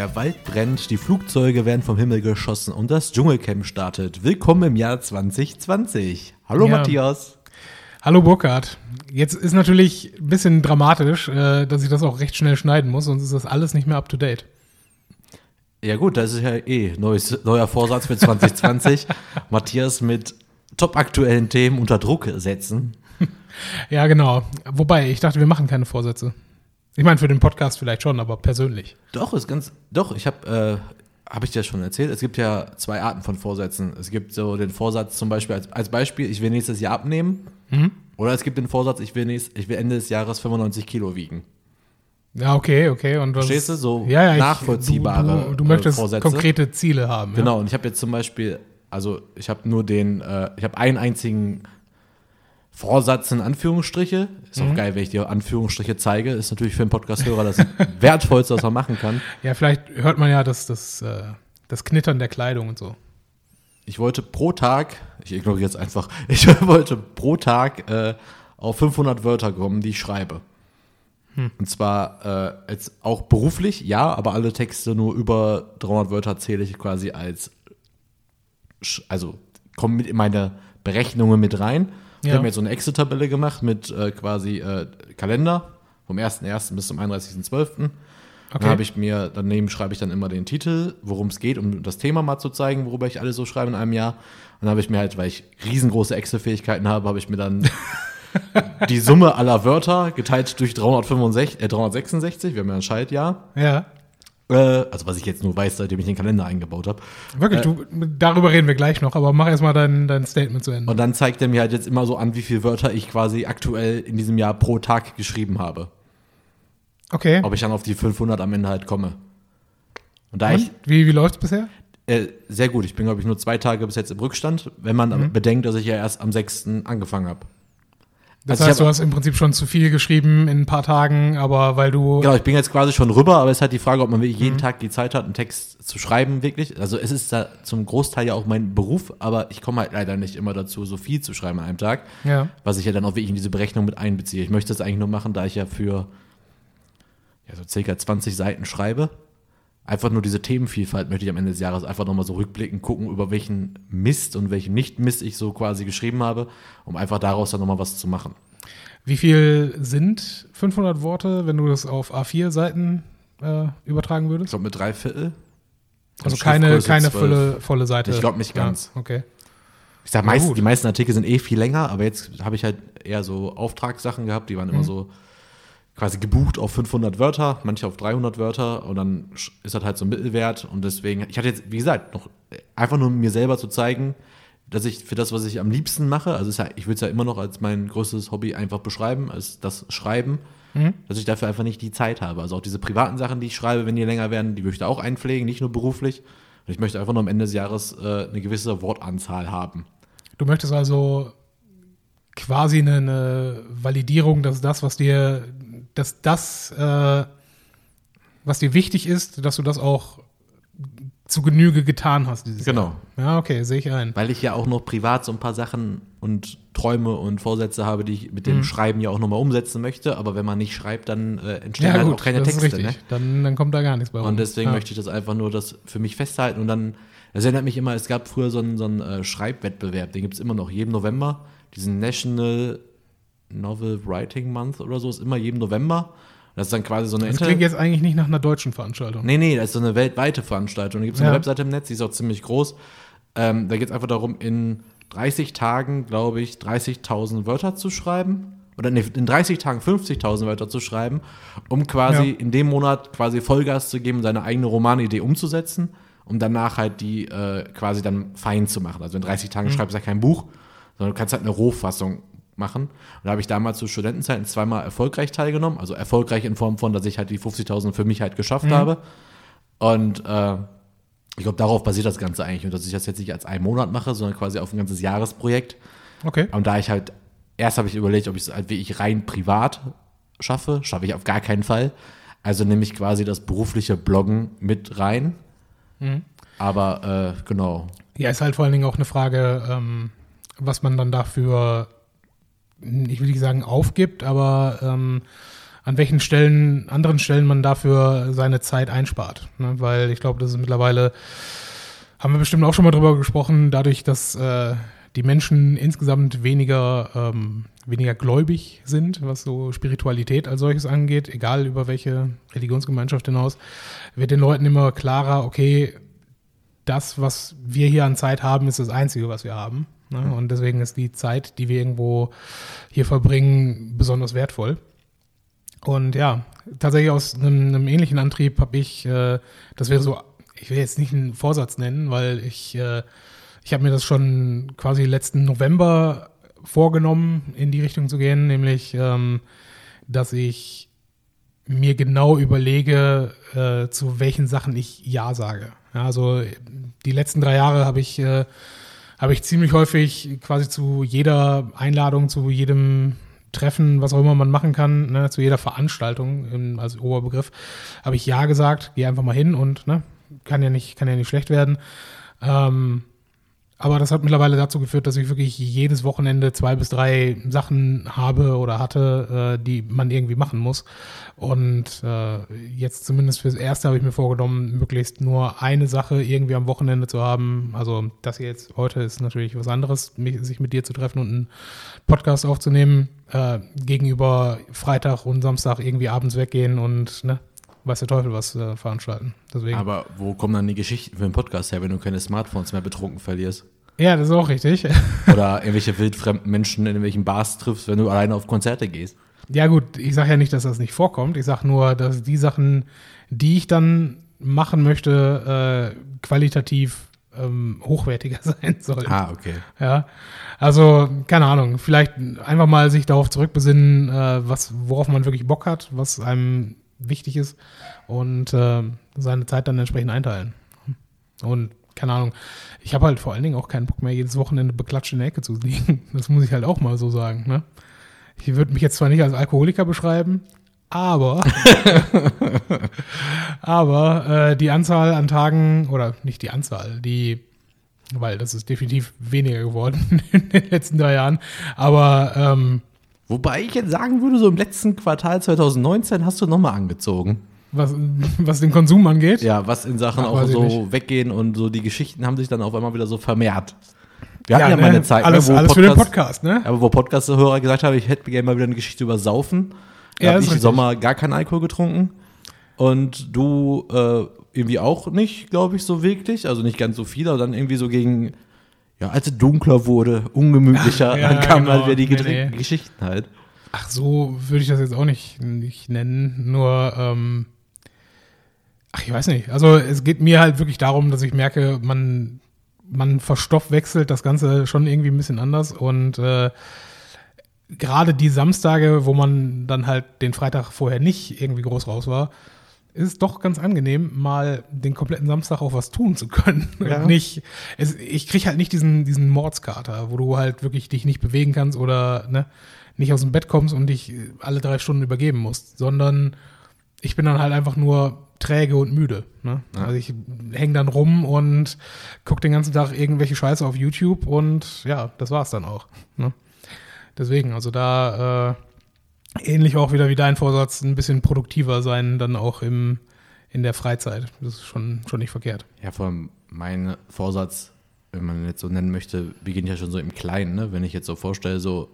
Der Wald brennt, die Flugzeuge werden vom Himmel geschossen und das Dschungelcamp startet. Willkommen im Jahr 2020. Hallo Ja. Matthias. Hallo Burkhard. Jetzt ist natürlich ein bisschen dramatisch, äh, dass ich das auch recht schnell schneiden muss, sonst ist das alles nicht mehr up to date. Ja gut, das ist ja eh neues, neuer Vorsatz für 2020. Matthias mit top aktuellen Themen unter Druck setzen. Ja, genau. Wobei, ich dachte, wir machen keine Vorsätze. Ich meine, für den Podcast vielleicht schon, aber persönlich. Doch, ist ganz, doch, ich habe, äh, habe ich dir schon erzählt, es gibt ja zwei Arten von Vorsätzen. Es gibt so den Vorsatz zum Beispiel, als, als Beispiel, ich will nächstes Jahr abnehmen. Mhm. Oder es gibt den Vorsatz, ich will, nächst, ich will Ende des Jahres 95 Kilo wiegen. Ja, okay, okay. Und was, Verstehst du? So ja, ja, ich- nachvollziehbare, Du, du, du äh, möchtest Vorsätze. konkrete Ziele haben. Genau, und ich habe jetzt zum Beispiel, also ich habe nur den, äh, ich habe einen einzigen Vorsatz in Anführungsstriche. Ist Mhm. auch geil, wenn ich dir Anführungsstriche zeige. Ist natürlich für einen Podcast-Hörer das Wertvollste, was man machen kann. Ja, vielleicht hört man ja das, das, äh, das Knittern der Kleidung und so. Ich wollte pro Tag, ich ignoriere jetzt einfach, ich wollte pro Tag äh, auf 500 Wörter kommen, die ich schreibe. Und zwar äh, jetzt auch beruflich, ja, aber alle Texte nur über 300 Wörter zähle ich quasi als, also kommen mit in meine Berechnungen mit rein. Ich Ja. habe mir jetzt so eine Excel-Tabelle gemacht mit äh, quasi äh, Kalender vom 1.1. bis zum 31.12. Okay. Dann habe ich mir, daneben schreibe ich dann immer den Titel, worum es geht, um das Thema mal zu zeigen, worüber ich alles so schreibe in einem Jahr. Und dann habe ich mir halt, weil ich riesengroße Excel-Fähigkeiten habe, habe ich mir dann die Summe aller Wörter geteilt durch 365, äh, 366, wir haben ja ein Schaltjahr. ja, Äh, also was ich jetzt nur weiß, seitdem ich den Kalender eingebaut habe. wirklich, du, darüber reden wir gleich noch, aber mach erstmal dein, dein Statement zu Ende. Und dann zeigt er mir halt jetzt immer so an, wie viele Wörter ich quasi aktuell in diesem Jahr pro Tag geschrieben habe. Okay. Ob ich dann auf die 500 am Ende halt komme. Und da ich Und? Wie, wie läuft's bisher? Äh, sehr gut. Ich bin, glaube ich, nur zwei Tage bis jetzt im Rückstand, wenn man Mhm. bedenkt, dass ich ja erst am 6. angefangen habe. Das Also heißt, du hab- hast im Prinzip schon zu viel geschrieben in ein paar Tagen, aber weil du. Genau, ich bin jetzt quasi schon rüber, aber es ist halt die Frage, ob man wirklich Mhm. jeden Tag die Zeit hat, einen Text zu schreiben, wirklich. Also es ist da zum Großteil ja auch mein Beruf, aber ich komme halt leider nicht immer dazu, so viel zu schreiben an einem Tag, Ja. was ich ja dann auch wirklich in diese Berechnung mit einbeziehe. Ich möchte das eigentlich nur machen, da ich ja für ja, so circa 20 Seiten schreibe. Einfach nur diese Themenvielfalt möchte ich am Ende des Jahres einfach nochmal so rückblicken, gucken, über welchen Mist und welchen Nicht-Mist ich so quasi geschrieben habe, um einfach daraus dann nochmal was zu machen. Wie viel sind 500 Worte, wenn du das auf A4-Seiten äh, übertragen Ich würdest? glaube mit drei Viertel. Also keine, keine 12. volle, volle Seite. Ich glaub nicht ganz. Ja, okay. Ich sag, meist, die meisten Artikel sind eh viel länger, aber jetzt habe ich halt eher so Auftragssachen gehabt, die waren Mhm. immer so quasi gebucht auf 500 Wörter, manche auf 300 Wörter und dann ist das halt so ein Mittelwert und deswegen, ich hatte jetzt, wie gesagt, noch einfach nur mir selber zu zeigen, dass ich für das, was ich am liebsten mache, also ja, ich würde es ja immer noch als mein größtes Hobby einfach beschreiben, als das Schreiben, Mhm. dass ich dafür einfach nicht die Zeit habe. Also auch diese privaten Sachen, die ich schreibe, wenn die länger werden, die möchte ich auch einpflegen, nicht nur beruflich. Und ich möchte einfach nur am Ende des Jahres äh, eine gewisse Wortanzahl haben. Du möchtest also quasi eine, eine Validierung, dass das, was dir, dass das, äh, was dir wichtig ist, dass du das auch zu Genüge getan hast dieses Genau. Jahr. Ja, okay, sehe ich ein. Weil ich ja auch noch privat so ein paar Sachen und Träume und Vorsätze habe, die ich mit dem Mhm. Schreiben ja auch nochmal umsetzen möchte. Aber wenn man nicht schreibt, dann äh, entstehen halt auch keine Texte. Ne? Dann, dann kommt da gar nichts bei rum. Und deswegen ja. möchte ich das einfach nur das für mich festhalten. Und dann, das erinnert mich immer, es gab früher so einen, so einen äh, Schreibwettbewerb, den gibt es immer noch, jeden November. Diesen National Novel Writing Month oder so, ist immer jeden November. Das ist dann quasi so eine Das Inter- klingt jetzt eigentlich nicht nach einer deutschen Veranstaltung. Nee, nee, das ist so eine weltweite Veranstaltung. Da gibt es eine Ja. Webseite im Netz, die ist auch ziemlich groß. Ähm, da geht es einfach darum, in 30 Tagen, glaube ich, 30.000 Wörter zu schreiben. Oder nee, in 30 Tagen 50.000 Wörter zu schreiben, um quasi Ja. in dem Monat quasi Vollgas zu geben, seine eigene Romanidee umzusetzen, um danach halt die äh, quasi dann fein zu machen. Also in 30 Tagen schreibst du ja kein Buch, sondern du kannst halt eine Rohfassung machen. Und da habe ich damals zu Studentenzeiten zweimal erfolgreich teilgenommen. Also erfolgreich in Form von, dass ich halt die 50.000 für mich halt geschafft habe. Und äh, ich glaube, darauf basiert das Ganze eigentlich. Und dass ich das jetzt nicht als einen Monat mache, sondern quasi auf ein ganzes Jahresprojekt. Okay. Und da ich halt, erst habe ich überlegt, ob ich es halt wirklich rein privat schaffe. Schaffe ich auf gar keinen Fall. Also nehme ich quasi das berufliche Bloggen mit rein. Aber äh, genau. Ja, ist halt vor allen Dingen auch eine Frage, ähm, was man dann dafür, ich will nicht sagen aufgibt, aber ähm, an welchen Stellen, anderen Stellen man dafür seine Zeit einspart. Ne? Weil ich glaube, das ist mittlerweile, haben wir bestimmt auch schon mal drüber gesprochen, dadurch, dass äh, die Menschen insgesamt weniger, ähm, weniger gläubig sind, was so Spiritualität als solches angeht, egal über welche Religionsgemeinschaft hinaus, wird den Leuten immer klarer, okay, das, was wir hier an Zeit haben, ist das Einzige, was wir haben. Ne? Und deswegen ist die Zeit, die wir irgendwo hier verbringen, besonders wertvoll. Und ja, tatsächlich aus einem, einem ähnlichen Antrieb habe ich, äh, das wäre so, ich will jetzt nicht einen Vorsatz nennen, weil ich, äh, ich habe mir das schon quasi letzten November vorgenommen, in die Richtung zu gehen, nämlich, ähm, dass ich mir genau überlege, äh, zu welchen Sachen ich Ja sage. Ja, also die letzten drei Jahre habe ich, äh, habe ich ziemlich häufig quasi zu jeder Einladung, zu jedem Treffen, was auch immer man machen kann, ne, zu jeder Veranstaltung im, als Oberbegriff, habe ich Ja gesagt, geh einfach mal hin und ne, kann ja nicht, kann ja nicht schlecht werden. Ähm, aber das hat mittlerweile dazu geführt, dass ich wirklich jedes Wochenende zwei bis drei Sachen habe oder hatte, äh, die man irgendwie machen muss. Und äh, jetzt zumindest fürs Erste habe ich mir vorgenommen, möglichst nur eine Sache irgendwie am Wochenende zu haben. Also das hier jetzt heute ist natürlich was anderes, mich, sich mit dir zu treffen und einen Podcast aufzunehmen. Äh, gegenüber Freitag und Samstag irgendwie abends weggehen und ne, weiß der Teufel was äh, veranstalten. Deswegen. Aber wo kommen dann die Geschichten für den Podcast her, wenn du keine Smartphones mehr betrunken verlierst? Ja, das ist auch richtig. Oder irgendwelche wildfremden Menschen in irgendwelchen Bars triffst, wenn du alleine auf Konzerte gehst. Ja, gut, ich sage ja nicht, dass das nicht vorkommt. Ich sage nur, dass die Sachen, die ich dann machen möchte, äh, qualitativ ähm, hochwertiger sein sollen. Ah, okay. Ja, also keine Ahnung, vielleicht einfach mal sich darauf zurückbesinnen, äh, was, worauf man wirklich Bock hat, was einem wichtig ist und äh, seine Zeit dann entsprechend einteilen. Und keine Ahnung, ich habe halt vor allen Dingen auch keinen Bock mehr, jedes Wochenende beklatscht in der Ecke zu liegen. Das muss ich halt auch mal so sagen. Ne? Ich würde mich jetzt zwar nicht als Alkoholiker beschreiben, aber, aber äh, die Anzahl an Tagen, oder nicht die Anzahl, die, weil das ist definitiv weniger geworden in den letzten drei Jahren, aber ähm, Wobei ich jetzt sagen würde, so im letzten Quartal 2019 hast du nochmal angezogen. Was, was den Konsum angeht, Ja, was in Sachen Ach, auch so nicht. weggehen und so die Geschichten haben sich dann auf einmal wieder so vermehrt. Wir hatten ja, ne, mal eine Zeit, alles, ne, wo alles für den Podcast- Podcast, ne? Aber wo Podcast-Hörer gesagt haben, ich hätte gerne mal wieder eine Geschichte über Saufen. Da Ja, habe ich im. Sommer gar keinen Alkohol getrunken. Und du äh, irgendwie auch nicht, glaube ich, so wirklich. Also nicht ganz so viel, aber dann irgendwie so gegen, ja, als es dunkler wurde, ungemütlicher, Ja, dann kamen genau. halt wieder die Nee, nee. Geschichten halt. Ach so, würde ich das jetzt auch nicht, nicht nennen. Nur, ähm, ach, ich weiß nicht. Also es geht mir halt wirklich darum, dass ich merke, man, man verstoffwechselt das Ganze schon irgendwie ein bisschen anders und äh, gerade die Samstage, wo man dann halt den Freitag vorher nicht irgendwie groß raus war, ist es doch ganz angenehm, mal den kompletten Samstag auch was tun zu können. Ja. Und nicht, es, ich krieg halt nicht diesen, diesen Mordskater, wo du halt wirklich dich nicht bewegen kannst oder ne, nicht aus dem Bett kommst und dich alle drei Stunden übergeben musst, sondern ich bin dann halt einfach nur träge und müde. Ne? Ja. Also ich hänge dann rum und guck den ganzen Tag irgendwelche Scheiße auf YouTube und ja, das war's dann auch. Ne? Deswegen, also da äh, ähnlich auch wieder wie dein Vorsatz, ein bisschen produktiver sein, dann auch im, in der Freizeit. Das ist schon, schon nicht verkehrt. Ja, vor allem mein Vorsatz, wenn man ihn jetzt so nennen möchte, beginnt ja schon so im Kleinen. Ne? Wenn ich jetzt so vorstelle, so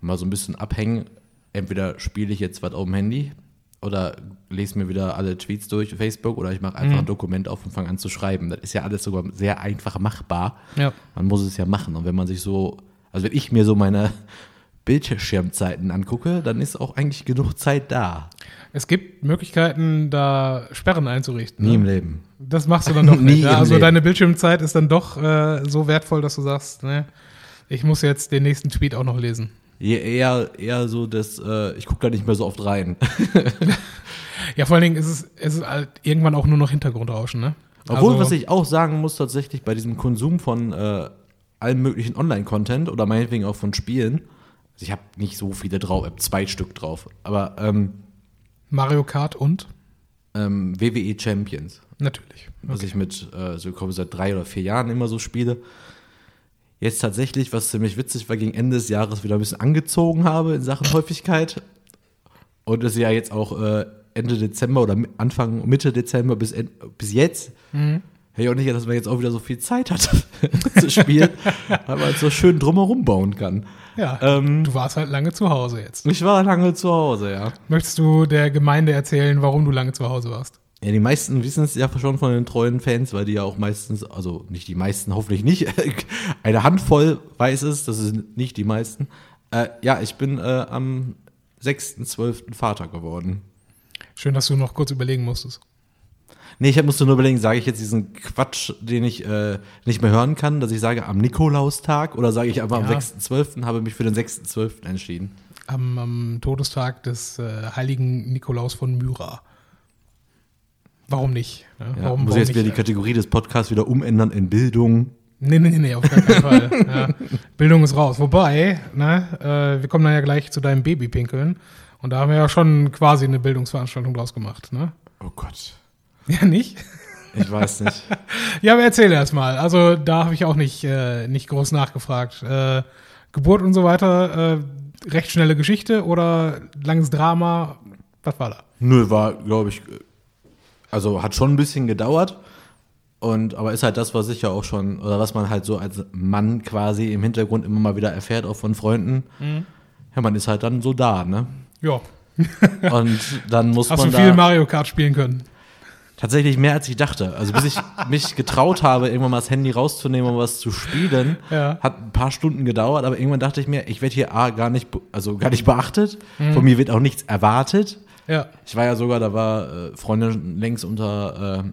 mal so ein bisschen abhängen, entweder spiele ich jetzt was auf dem Handy oder lese mir wieder alle Tweets durch Facebook oder ich mache einfach Mhm. ein Dokument auf und fange an zu schreiben. Das ist ja alles sogar sehr einfach machbar. Ja. Man muss es ja machen. Und wenn man sich so, also wenn ich mir so meine Bildschirmzeiten angucke, dann ist auch eigentlich genug Zeit da. Es gibt Möglichkeiten, da Sperren einzurichten. Nie im ne? Leben. Das machst du dann doch Nie nicht. Ja? im Also deine Bildschirmzeit ist dann doch äh, so wertvoll, dass du sagst, ne, ich muss jetzt den nächsten Tweet auch noch lesen. Eher, eher so, dass äh, ich gucke da nicht mehr so oft rein. Ja, vor allen Dingen ist es, es ist halt irgendwann auch nur noch Hintergrundrauschen, ne? Obwohl, Also- was ich auch sagen muss, tatsächlich bei diesem Konsum von äh, allem möglichen Online-Content oder meinetwegen auch von Spielen, also ich habe nicht so viele drauf, ich zwei Stück drauf, aber ähm, Mario Kart und? ähm, WWE Champions, Natürlich. was ich mit, äh, so ich glaube, seit drei oder vier Jahren immer so spiele. Jetzt tatsächlich, was ziemlich witzig war, gegen Ende des Jahres wieder ein bisschen angezogen habe in Sachen Häufigkeit. Und es ist ja jetzt auch äh, Ende Dezember oder Anfang, Mitte Dezember bis, bis jetzt. Mhm. Hätte ich auch nicht, dass man jetzt auch wieder so viel Zeit hat zu spielen, weil man halt so schön drumherum bauen kann. Ja, ähm, du warst halt lange zu Hause jetzt. Ich war lange zu Hause, ja. Möchtest du der Gemeinde erzählen, warum du lange zu Hause warst? Ja, die meisten wissen es ja schon von den treuen Fans, weil die ja auch meistens, also nicht die meisten, hoffentlich nicht, eine Handvoll weiß es, das sind nicht die meisten. Äh, ja, ich bin äh, am 6.12. Vater geworden. Schön, dass du noch kurz überlegen musstest. Nee, ich musste nur überlegen, sage ich jetzt diesen Quatsch, den ich äh, nicht mehr hören kann, dass ich sage am Nikolaustag oder sage ich einfach ja. am 6.12. habe mich für den 6.12. entschieden. Am, am, Todestag des äh, heiligen Nikolaus von Myra. Warum nicht? Ne? Ja, warum, muss warum jetzt nicht? wieder die Kategorie des Podcasts wieder umändern in Bildung. Nee, nee, nee, auf gar keinen Fall. Ja. Bildung ist raus. Wobei, ne, äh, wir kommen dann ja gleich zu deinem Babypinkeln. Und da haben wir ja schon quasi eine Bildungsveranstaltung draus gemacht, ne? Oh Gott. Ja, nicht? Ich weiß nicht. ja, aber erzähl erst mal. Also da habe ich auch nicht, äh, nicht groß nachgefragt. Äh, Geburt und so weiter, äh, recht schnelle Geschichte oder langes Drama? Was war da? Nö, war, glaube ich, also hat schon ein bisschen gedauert. Und, aber ist halt das, was ich ja auch schon, oder was man halt so als Mann quasi im Hintergrund immer mal wieder erfährt, auch von Freunden. Mhm. Ja, man ist halt dann so da, ne? Ja. und dann muss Hast man. Hast du viel Mario Kart spielen können? Tatsächlich mehr als ich dachte. Also bis ich mich getraut habe, irgendwann mal das Handy rauszunehmen um was zu spielen, ja. hat ein paar Stunden gedauert, aber irgendwann dachte ich mir, ich werde hier A gar nicht, also gar nicht beachtet. Mhm. Von mir wird auch nichts erwartet. Ja. Ich war ja sogar, da war äh, Freundin längst unter, äh,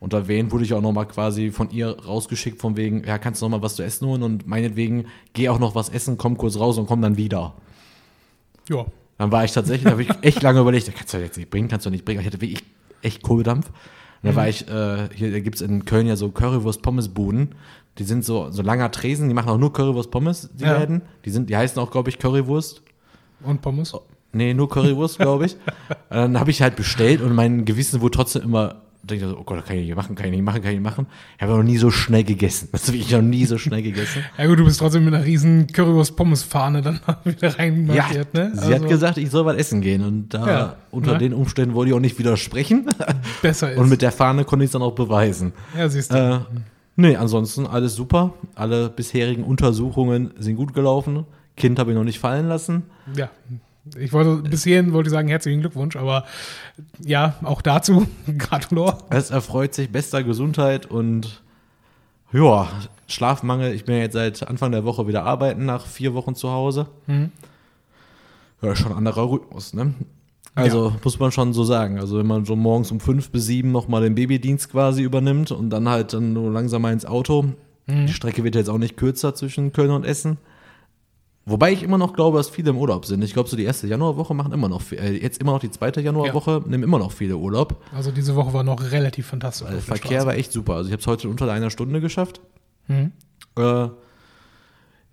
unter Wen, wurde ich auch nochmal quasi von ihr rausgeschickt, von wegen, ja, kannst du nochmal was zu essen holen und meinetwegen, geh auch noch was essen, komm kurz raus und komm dann wieder. Ja. Dann war ich tatsächlich, da habe ich echt lange überlegt, kannst du jetzt nicht bringen, kannst du nicht bringen. Ich hatte wirklich echt Kohldampf. Und da mhm. war ich, äh, hier gibt es in Köln ja so Currywurst-Pommes-Buden. Die sind so, so langer Tresen, die machen auch nur Currywurst-Pommes, die ja. Läden. Die, sind, die heißen auch, glaube ich, Currywurst. Und Pommes? Nee, nur Currywurst, glaube ich. dann habe ich halt bestellt und mein Gewissen wurde trotzdem immer denke ich so, oh Gott, kann ich nicht machen, kann ich nicht machen, kann ich nicht machen. Ich habe noch nie so schnell gegessen. Das habe ich noch nie so schnell gegessen. ja gut, du bist trotzdem mit einer riesen Currywurst-Pommes-Fahne dann wieder reinmarschiert, ja, ne? Sie also, hat gesagt, ich soll was essen gehen und da ja, unter ne? den Umständen wollte ich auch nicht widersprechen. Besser ist. Und mit der Fahne konnte ich es dann auch beweisen. Ja, siehst du. Äh, nee, ansonsten alles super. Alle bisherigen Untersuchungen sind gut gelaufen. Kind habe ich noch nicht fallen lassen. Ja, ich wollte bis hierhin wollte ich sagen, herzlichen Glückwunsch, aber ja, auch dazu Gratulor. Es erfreut sich bester Gesundheit und ja, Schlafmangel. Ich bin ja jetzt seit Anfang der Woche wieder arbeiten, nach vier Wochen zu Hause. Mhm. Ja, schon ein anderer Rhythmus, ne? Also ja. muss man schon so sagen. Also wenn man so morgens um fünf bis sieben nochmal den Babydienst quasi übernimmt und dann halt dann nur langsam mal ins Auto. Mhm. Die Strecke wird jetzt auch nicht kürzer zwischen Köln und Essen. Wobei ich immer noch glaube, dass viele im Urlaub sind. Ich glaube, so die erste Januarwoche machen immer noch, äh, jetzt immer noch die zweite Januarwoche, ja. nehmen immer noch viele Urlaub. Also diese Woche war noch relativ fantastisch. Also der Verkehr war echt super. Also ich habe es heute unter einer Stunde geschafft. Mhm. Äh,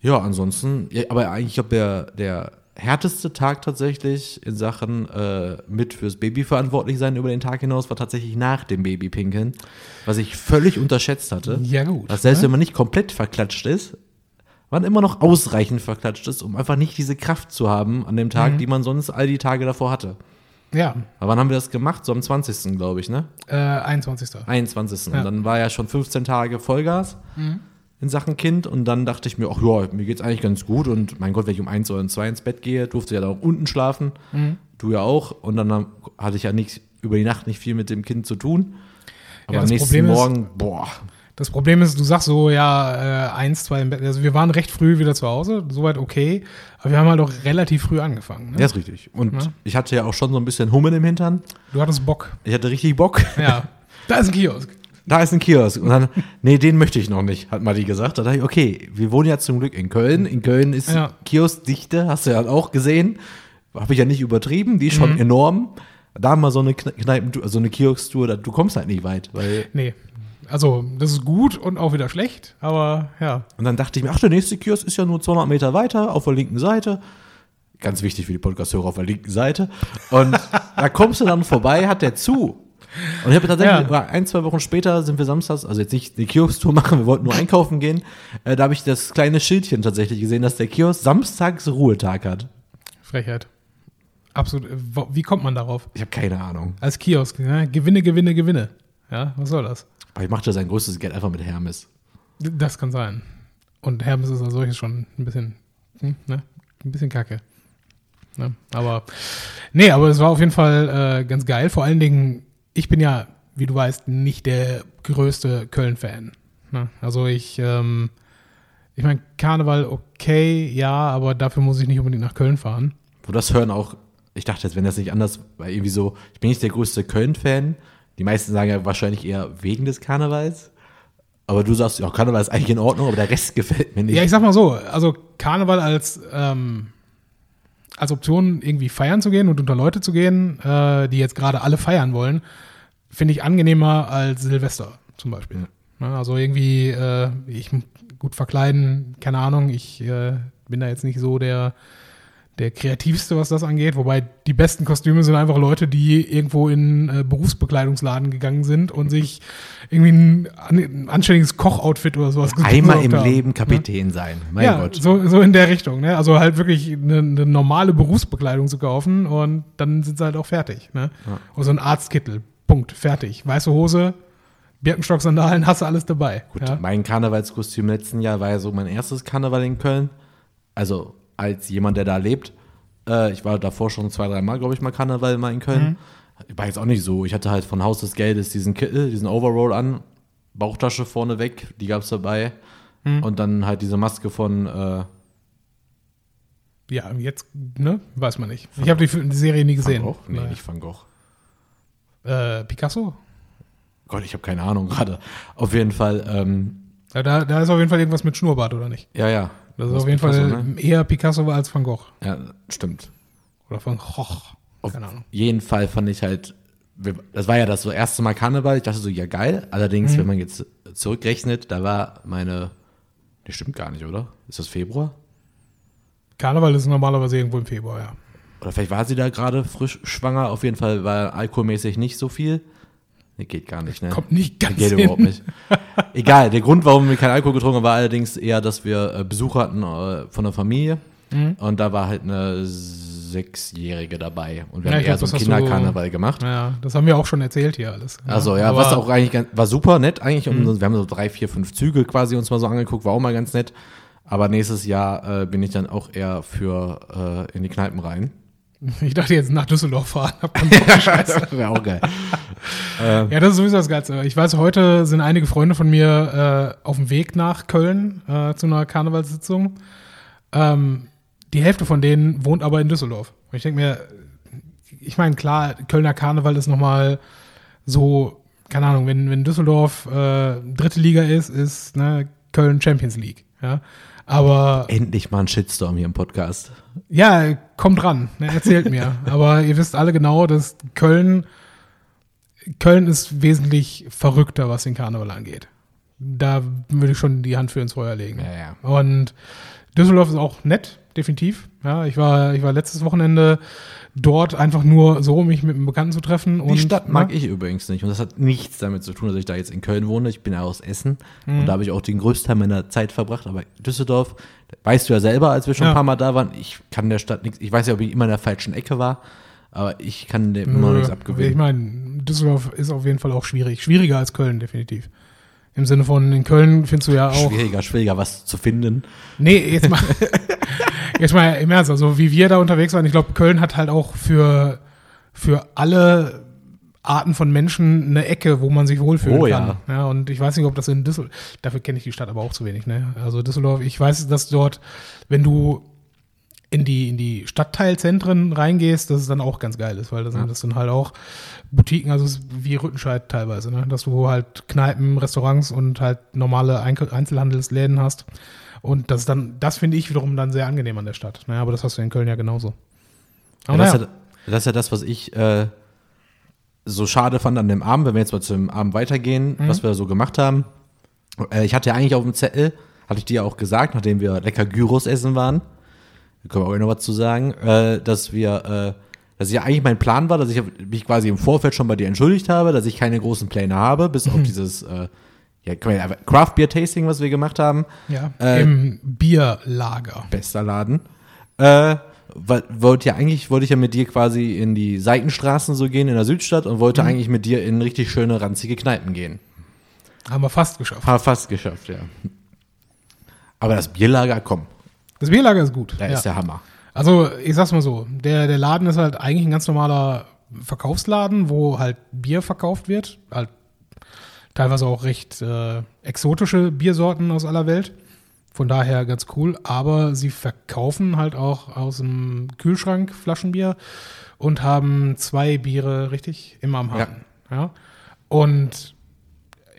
ja, ansonsten, ja, aber eigentlich, ich glaube, der, der härteste Tag tatsächlich in Sachen äh, mit fürs Baby verantwortlich sein über den Tag hinaus war tatsächlich nach dem Babypinkeln, was ich völlig unterschätzt hatte. Ja, gut. Dass selbst ne? wenn man nicht komplett verklatscht ist, man immer noch ausreichend verklatscht ist, um einfach nicht diese Kraft zu haben an dem Tag, mhm. die man sonst all die Tage davor hatte. Ja. Aber wann haben wir das gemacht? So am 20. glaube ich, ne? Äh, 21. 21. Ja. Und dann war ja schon 15 Tage Vollgas mhm. in Sachen Kind. Und dann dachte ich mir, ach ja, mir geht's eigentlich ganz gut. Und mein Gott, wenn ich um 1 oder um 2 ins Bett gehe, durfte ja da auch unten schlafen. Mhm. Du ja auch. Und dann hatte ich ja nicht, über die Nacht nicht viel mit dem Kind zu tun. Aber ja, am nächsten Problem Morgen, ist, boah. Das Problem ist, du sagst so, ja, äh, eins, zwei im Bett. Also wir waren recht früh wieder zu Hause, soweit okay. Aber wir haben halt auch relativ früh angefangen. Ne? Ja, ist richtig. Und ja. ich hatte ja auch schon so ein bisschen Hummeln im Hintern. Du hattest Bock. Ich hatte richtig Bock. Ja. Da ist ein Kiosk. Da ist ein Kiosk. Und dann, nee, den möchte ich noch nicht, hat Matti gesagt. Da dachte ich, okay, wir wohnen ja zum Glück in Köln. In Köln ist ja. Kioskdichte, hast du ja auch gesehen. Habe ich ja nicht übertrieben, die ist schon mhm. enorm. Da mal so eine Kneipen, also eine Kiosk-Tour, du kommst halt nicht weit. Weil nee. Also, das ist gut und auch wieder schlecht, aber ja. Und dann dachte ich mir, ach, der nächste Kiosk ist ja nur 200 Meter weiter auf der linken Seite. Ganz wichtig für die Podcast-Hörer auf der linken Seite. Und da kommst du dann vorbei, hat der zu. Und ich habe tatsächlich, ja. ein, zwei Wochen später sind wir samstags, also jetzt nicht die Kiosk-Tour machen, wir wollten nur einkaufen gehen. Äh, da habe ich das kleine Schildchen tatsächlich gesehen, dass der Kiosk samstags Ruhetag hat. Frechheit. Absolut. Wie kommt man darauf? Ich habe keine Ahnung. Als Kiosk, ne? Gewinne, Gewinne, Gewinne. Ja, was soll das? Aber ich machte sein größtes Geld einfach mit Hermes. Das kann sein. Und Hermes ist als solches schon ein bisschen, hm, ne? Ein bisschen kacke. Ne? Aber, nee, aber es war auf jeden Fall äh, ganz geil. Vor allen Dingen, ich bin ja, wie du weißt, nicht der größte Köln-Fan. Ne? Also ich, ähm, ich meine, Karneval okay, ja, aber dafür muss ich nicht unbedingt nach Köln fahren. Wo das hören auch, ich dachte jetzt, wenn das nicht anders, weil irgendwie so, ich bin nicht der größte Köln-Fan. Die meisten sagen ja wahrscheinlich eher wegen des Karnevals. Aber du sagst, ja, Karneval ist eigentlich in Ordnung, aber der Rest gefällt mir nicht. Ja, ich sag mal so, also Karneval als, ähm, als Option irgendwie feiern zu gehen und unter Leute zu gehen, äh, die jetzt gerade alle feiern wollen, finde ich angenehmer als Silvester zum Beispiel. Ja, also irgendwie, äh, ich gut verkleiden, keine Ahnung, ich äh, bin da jetzt nicht so der, der kreativste, was das angeht, wobei die besten Kostüme sind einfach Leute, die irgendwo in äh, Berufsbekleidungsladen gegangen sind und sich irgendwie ein, ein anständiges Kochoutfit oder sowas Einmal im haben. Leben Kapitän sein. Mein ja, Gott. So, so in der Richtung, ne? Also halt wirklich eine, eine normale Berufsbekleidung zu kaufen und dann sind sie halt auch fertig, ne? Oder so ein Arztkittel. Punkt, fertig. Weiße Hose, Birkenstock-Sandalen, hast du alles dabei. Gut, ja? mein Karnevalskostüm letzten Jahr war ja so mein erstes Karneval in Köln. Also als jemand, der da lebt. Äh, ich war davor schon zwei, drei Mal, glaube ich, mal Karneval mal in Köln. War jetzt auch nicht so. Ich hatte halt von Haus des Geldes diesen Kittel, diesen Overall an, Bauchtasche vorne weg, die gab's dabei. Und dann halt diese Maske von, äh, ja, jetzt, ne? Weiß man nicht. Ich habe die, Serie nie Van gesehen. Gogh? Nee, Naja. nicht Van Gogh. Äh, Picasso? Gott, ich habe keine Ahnung gerade. Auf jeden Fall, ähm, Ja, da, da ist auf jeden Fall irgendwas mit Schnurrbart, oder nicht? ja, ja. Das ist auf jeden Picasso, Fall ne? eher Picasso als Van Gogh. Ja, stimmt. Oder Van Gogh. Auf Keine Ahnung. jeden Fall fand ich halt, das war ja das so erste Mal Karneval. Ich dachte so, ja geil. Allerdings, Mhm. wenn man jetzt zurückrechnet, da war meine, das stimmt gar nicht, oder? Ist das Februar? Karneval ist normalerweise irgendwo im Februar, ja. Oder vielleicht war sie da gerade frisch schwanger. Auf jeden Fall war alkoholmäßig nicht so viel. Nee, geht gar nicht, ne? Kommt nicht ganz Geht hin. überhaupt nicht. Egal, der Grund, warum wir keinen Alkohol getrunken haben, war allerdings eher, dass wir äh, Besuch hatten äh, von der Familie. Mhm. Und da war halt eine Sechsjährige dabei. Und wir Ja, haben eher glaub, so einen Kinderkarneval gemacht. Ja, das haben wir auch schon erzählt hier alles. Also ja, was auch eigentlich ganz, war super nett eigentlich. Mhm. Und wir haben so drei, vier, fünf Züge quasi uns mal so angeguckt, war auch mal ganz nett. Aber nächstes Jahr äh, bin ich dann auch eher für äh, in die Kneipen rein. Ich dachte jetzt nach Düsseldorf fahren. Hab Bock. das wäre auch geil. ja, das ist sowieso das Geilste. Ich weiß, heute sind einige Freunde von mir äh, auf dem Weg nach Köln äh, zu einer Karnevalssitzung. Ähm, die Hälfte von denen wohnt aber in Düsseldorf. Und ich denke mir, ich meine, klar, Kölner Karneval ist nochmal so, keine Ahnung, wenn, wenn Düsseldorf äh, dritte Liga ist, ist ne, Köln Champions League. Ja. Aber Endlich mal ein Shitstorm hier im Podcast. Ja, kommt ran, ne, erzählt mir. Aber ihr wisst alle genau, dass Köln, Köln ist wesentlich verrückter, was den Karneval angeht. Da würde ich schon die Hand für ins Feuer legen. Ja, ja. Und Düsseldorf ist auch nett, definitiv. Ja, ich war, ich war letztes Wochenende dort einfach nur so, mich mit einem Bekannten zu treffen. Die und, Stadt mag ne, ich übrigens nicht. Und das hat nichts damit zu tun, dass ich da jetzt in Köln wohne. Ich bin ja aus Essen. Mhm. Und da habe ich auch den größten Teil meiner Zeit verbracht. Aber Düsseldorf, weißt du ja selber, als wir schon Ja. ein paar Mal da waren, ich kann der Stadt nichts. Ich weiß ja, ob ich immer in der falschen Ecke war. Aber ich kann dem immer noch nichts Ich abgewinnen. meine, Düsseldorf ist auf jeden Fall auch schwierig. Schwieriger als Köln, definitiv. Im Sinne von, in Köln findest du ja auch. Schwieriger, schwieriger, was zu finden. Nee, jetzt mal, jetzt mal im Ernst, also wie wir da unterwegs waren, ich glaube, Köln hat halt auch für, für alle Arten von Menschen eine Ecke, wo man sich wohlfühlen Oh, kann. ja. Ja, und ich weiß nicht, ob das in Düsseldorf, dafür kenne ich die Stadt aber auch zu wenig, ne? Also Düsseldorf, ich weiß, dass dort, wenn du in die, in die Stadtteilzentren reingehst, dass es dann auch ganz geil ist, weil das sind das dann halt auch Boutiquen, also wie Rüttenscheid teilweise, ne? dass du halt Kneipen, Restaurants und halt normale Einzelhandelsläden hast. Und das ist dann, das finde ich wiederum dann sehr angenehm an der Stadt. Naja, aber das hast du in Köln ja genauso. Ja, das, ja, das ist ja das, was ich äh, so schade fand an dem Abend, wenn wir jetzt mal zum Abend weitergehen, Mhm. was wir so gemacht haben. Äh, ich hatte ja eigentlich auf dem Zettel, hatte ich dir ja auch gesagt, nachdem wir lecker Gyros essen waren, da können wir auch noch was zu sagen, äh, dass wir, äh, dass ja eigentlich mein Plan war, dass ich mich quasi im Vorfeld schon bei dir entschuldigt habe, dass ich keine großen Pläne habe, bis Mhm. auf dieses äh, ja, Craft Beer Tasting, was wir gemacht haben ja, äh, im Bierlager. bester Laden. Äh, wollte ja eigentlich, wollte ich ja mit dir quasi in die Seitenstraßen so gehen in der Südstadt und wollte eigentlich mit dir in richtig schöne, ranzige Kneipen gehen. Haben wir fast geschafft. Haben fast geschafft, ja. Aber das Bierlager, komm, Das Bierlager ist gut. da ja. ist der Hammer. Also, ich sag's mal so, der, der Laden ist halt eigentlich ein ganz normaler Verkaufsladen, wo halt Bier verkauft wird. Halt teilweise auch recht äh, exotische Biersorten aus aller Welt. Von daher ganz cool. Aber sie verkaufen halt auch aus dem Kühlschrank Flaschenbier und haben zwei Biere richtig immer am Haken. Ja. Und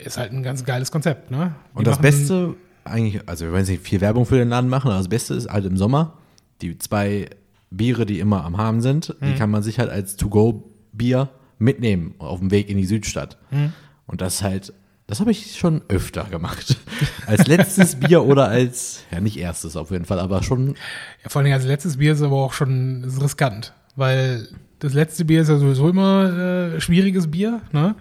ist halt ein ganz geiles Konzept, ne? Die Und das Beste, eigentlich, also wir wollen jetzt nicht viel Werbung für den Laden machen, aber das Beste ist halt im Sommer, die zwei Biere, die immer am Hafen sind, die kann man sich halt als To-Go-Bier mitnehmen auf dem Weg in die Südstadt. Und das halt, das habe ich schon öfter gemacht. als letztes Bier oder als, ja nicht erstes auf jeden Fall, aber schon, Ja, vor allem als letztes Bier ist aber auch schon riskant, weil das letzte Bier ist ja sowieso immer äh, schwieriges Bier, ne?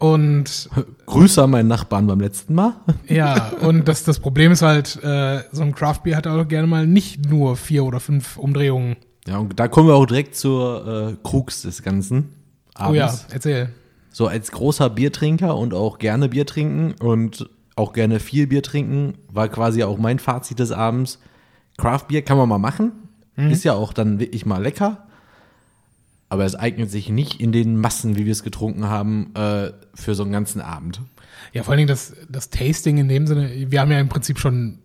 Und Grüße an meinen Nachbarn beim letzten Mal. ja, und das, das Problem ist halt, äh, so ein Craft-Bier hat auch gerne mal nicht nur vier oder fünf Umdrehungen. Ja, und da kommen wir auch direkt zur äh, Krux des Ganzen. Oh ja, abends. erzähl. So als großer Biertrinker und auch gerne Bier trinken und auch gerne viel Bier trinken, war quasi auch mein Fazit des Abends. Craft Bier kann man mal machen, ist ja auch dann wirklich mal lecker, aber es eignet sich nicht in den Massen, wie wir es getrunken haben, äh, für so einen ganzen Abend. Ja, vor allen Dingen das, das Tasting in dem Sinne, wir haben ja im Prinzip schon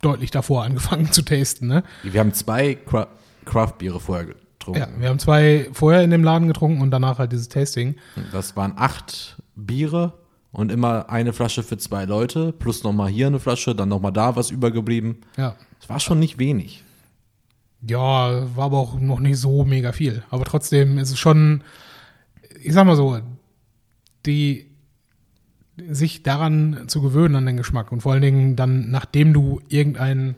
deutlich davor angefangen zu tasten, ne? Wir haben zwei Cra Craft Biere vorher getrunken. Ja, wir haben zwei vorher in dem Laden getrunken und danach halt dieses Tasting. Das waren acht Biere und immer eine Flasche für zwei Leute, plus nochmal hier eine Flasche, dann nochmal da was übergeblieben. Ja. Es war schon nicht wenig. Ja, war aber auch noch nicht so mega viel. Aber trotzdem ist es schon, ich sag mal so, die sich daran zu gewöhnen an den Geschmack und vor allen Dingen dann, nachdem du irgendein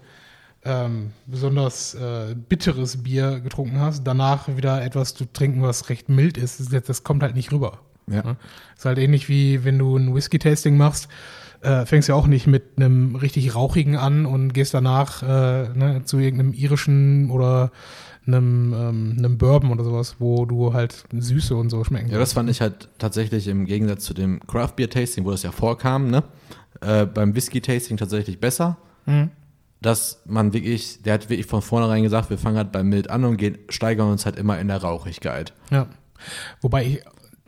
ähm, besonders äh, bitteres Bier getrunken hast, danach wieder etwas zu trinken, was recht mild ist, das, das kommt halt nicht rüber. Ja. Ne? Ist halt ähnlich wie wenn du ein Whisky-Tasting machst, äh, fängst ja auch nicht mit einem richtig rauchigen an und gehst danach äh, ne, zu irgendeinem irischen oder einem, ähm, einem Bourbon oder sowas, wo du halt Süße und so schmecken Ja, das fand ich halt tatsächlich im Gegensatz zu dem Craft Beer Tasting, wo das ja vorkam, ne? Äh, beim Whisky Tasting tatsächlich besser. Mhm. Dass man wirklich, der hat wirklich von vornherein gesagt, wir fangen halt beim Mild an und gehen, steigern uns halt immer in der Rauchigkeit. Ja. Wobei ich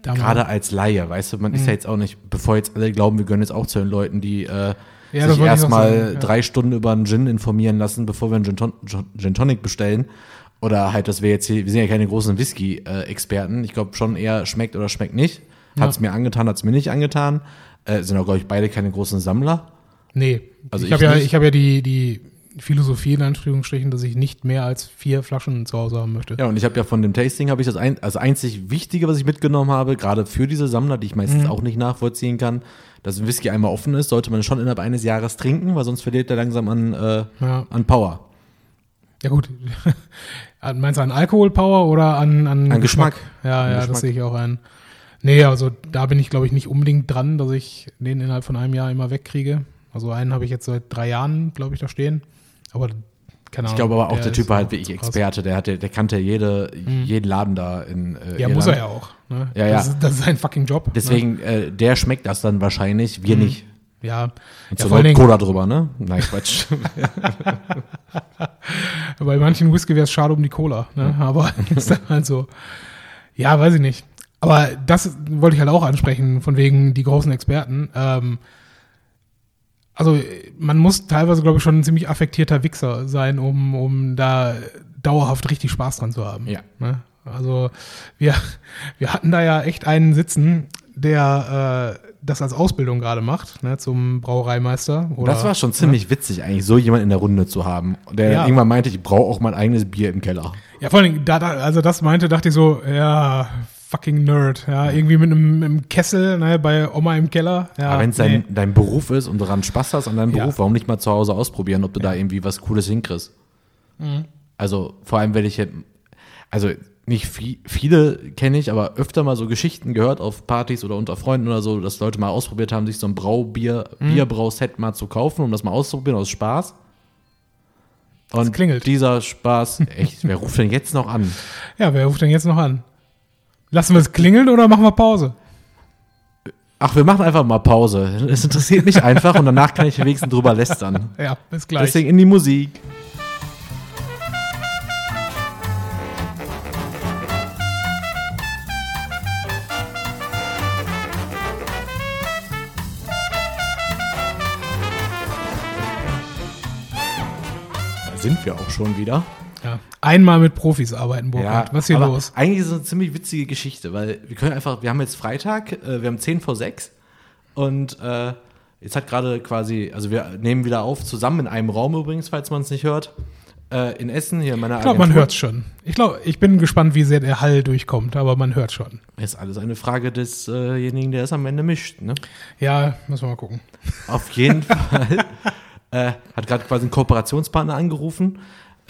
da mal- Gerade als Laie, weißt du, man Mhm. ist ja jetzt auch nicht, bevor jetzt alle glauben, wir gönnen jetzt auch zu den Leuten, die äh, Ja, sich erstmal ja. drei Stunden über einen Gin informieren lassen, bevor wir einen Gin, Ton Gin Tonic bestellen. Oder halt, dass wir jetzt hier, wir sind ja keine großen Whisky-Experten. ich glaube schon eher schmeckt oder schmeckt nicht. Hat es mir angetan, hat es mir nicht angetan. Äh, sind auch, glaube ich, beide keine großen Sammler. Nee, Also ich ich habe ja, ich hab ja die, die Philosophie in Anführungsstrichen, dass ich nicht mehr als vier Flaschen zu Hause haben möchte. Ja, und ich habe ja von dem Tasting habe ich das ein, also einzig Wichtige, was ich mitgenommen habe, gerade für diese Sammler, die ich meistens Mhm. auch nicht nachvollziehen kann, dass ein Whisky einmal offen ist, sollte man schon innerhalb eines Jahres trinken, weil sonst verliert er langsam an, äh, Ja. an Power. Ja gut. Meinst du an Alkoholpower oder an, an, An Geschmack. Ja, An ja, Geschmack. das sehe ich auch ein. Nee, also da bin ich, glaube ich, nicht unbedingt dran, dass ich den innerhalb von einem Jahr immer wegkriege. Also einen habe ich jetzt seit drei Jahren, glaube ich, da stehen. Aber keine Ahnung. Ich glaube aber auch, der, Typ ist war halt wirklich. Experte, der hatte, der kannte jede, jeden Laden da in äh, Ja, Irland. muss er ja auch. Ne? Ja, das, ja. Ist, das ist sein fucking Job. Ne? Deswegen, äh, der schmeckt das dann wahrscheinlich, wir nicht. Ja, Und ja vor allen Cola drüber, ne? Nein, Quatsch. bei manchen Whisky wäre es schade um die Cola. Ne? Aber ist dann halt so. Ja, weiß ich nicht. Aber das wollte ich halt auch ansprechen, von wegen die großen Experten. Ähm, also man muss teilweise, glaube ich, schon ein ziemlich affektierter Wichser sein, um, um da dauerhaft richtig Spaß dran zu haben. Ja. Ne? Also wir, wir hatten da ja echt einen sitzen, der äh, das als Ausbildung gerade macht, ne, zum Brauereimeister. Oder, das war schon ziemlich witzig, eigentlich so jemand in der Runde zu haben. Der Ja. irgendwann meinte, ich brauche auch mein eigenes Bier im Keller. Ja, vor Dingen, da, da, also das meinte, dachte ich so, ja, fucking Nerd. Ja, irgendwie mit einem im Kessel, ne, bei Oma im Keller. Ja, Aber wenn es nee. dein, dein Beruf ist und du daran Spaß hast an deinem Ja. Beruf, warum nicht mal zu Hause ausprobieren, ob du da irgendwie was Cooles hinkriegst? Mhm. Also vor allem, wenn ich jetzt, also nicht viel, viele kenne ich, aber öfter mal so Geschichten gehört auf Partys oder unter Freunden oder so, dass Leute mal ausprobiert haben, sich so ein Braubier, Mhm. Bierbrauset mal zu kaufen, um das mal auszuprobieren aus Spaß. Und klingelt. dieser Spaß, echt, wer ruft denn jetzt noch an? Ja, wer ruft denn jetzt noch an? Lassen wir es klingeln oder machen wir Pause? Ach, wir machen einfach mal Pause. Es interessiert mich einfach und danach kann ich wenigstens drüber lästern. Ja, bis gleich. Deswegen in die Musik. Da sind wir auch schon wieder. Ja. Einmal mit Profis arbeiten, Burkhard. Was ist hier los? Eigentlich ist es eine ziemlich witzige Geschichte, weil wir können einfach, wir haben jetzt Freitag, äh, wir haben 10 vor 6 und äh, jetzt hat gerade quasi, also wir nehmen wieder auf, zusammen in einem Raum übrigens, falls man es nicht hört, äh, in Essen, hier in meiner Ich glaube, man hört schon. Ich glaube, ich bin gespannt, wie sehr der Hall durchkommt, aber man hört schon. Ist alles eine Frage desjenigen, der es am Ende mischt, ne? Ja, müssen wir mal gucken. Auf jeden Fall. Äh, hat gerade quasi einen Kooperationspartner angerufen.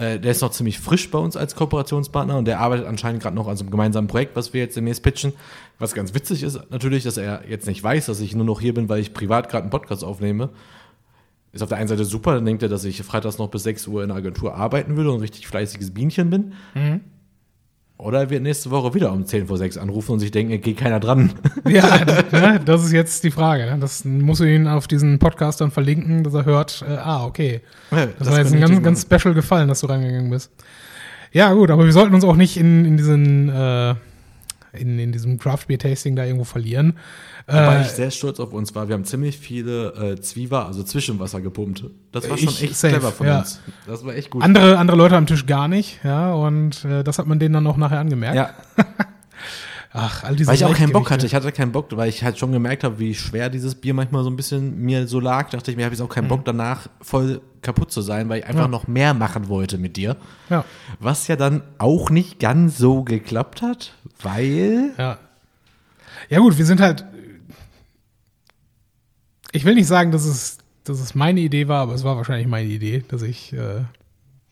Äh, der ist noch ziemlich frisch bei uns als Kooperationspartner und der arbeitet anscheinend gerade noch an so einem gemeinsamen Projekt, was wir jetzt demnächst pitchen. Was ganz witzig ist natürlich, dass er jetzt nicht weiß, dass ich nur noch hier bin, weil ich privat gerade einen Podcast aufnehme. Ist auf der einen Seite super, dann denkt er, dass ich freitags noch bis 6 Uhr in der Agentur arbeiten würde und ein richtig fleißiges Bienchen bin. Oder er wird nächste Woche wieder um 10 vor 6 anrufen und sich denken, geht keiner dran. Ja, das, ne, das ist jetzt die Frage. ne? Das muss ich ihn auf diesen Podcast dann verlinken, dass er hört, äh, ah, okay. Ja, Das, das war jetzt ein ganz, ganz special gefallen, dass du reingegangen bist. Ja, gut, aber wir sollten uns auch nicht in, in diesen, äh, in, in diesem Craft Beer Tasting da irgendwo verlieren. Wobei Äh, ich sehr stolz auf uns war. Wir haben ziemlich viele äh, Zwieber, also Zwischenwasser gepumpt. Das war schon echt safe, clever von ja. uns. Das war echt gut. andere, andere Leute am Tisch gar nicht, ja, und äh, das hat man denen dann auch nachher angemerkt. ja, Ach, all diese weil ich auch keinen Bock hatte. Ich hatte keinen Bock, weil ich halt schon gemerkt habe, wie schwer dieses Bier manchmal so ein bisschen mir so lag. Dachte ich mir, habe ich auch keinen Bock danach voll kaputt zu sein, weil ich einfach Mhm. Ja. noch mehr machen wollte mit dir. Ja, Was ja dann auch nicht ganz so geklappt hat, weil ja. Ja, gut, wir sind halt. Ich will nicht sagen, dass es, dass es meine Idee war, aber es war wahrscheinlich meine Idee, dass ich äh,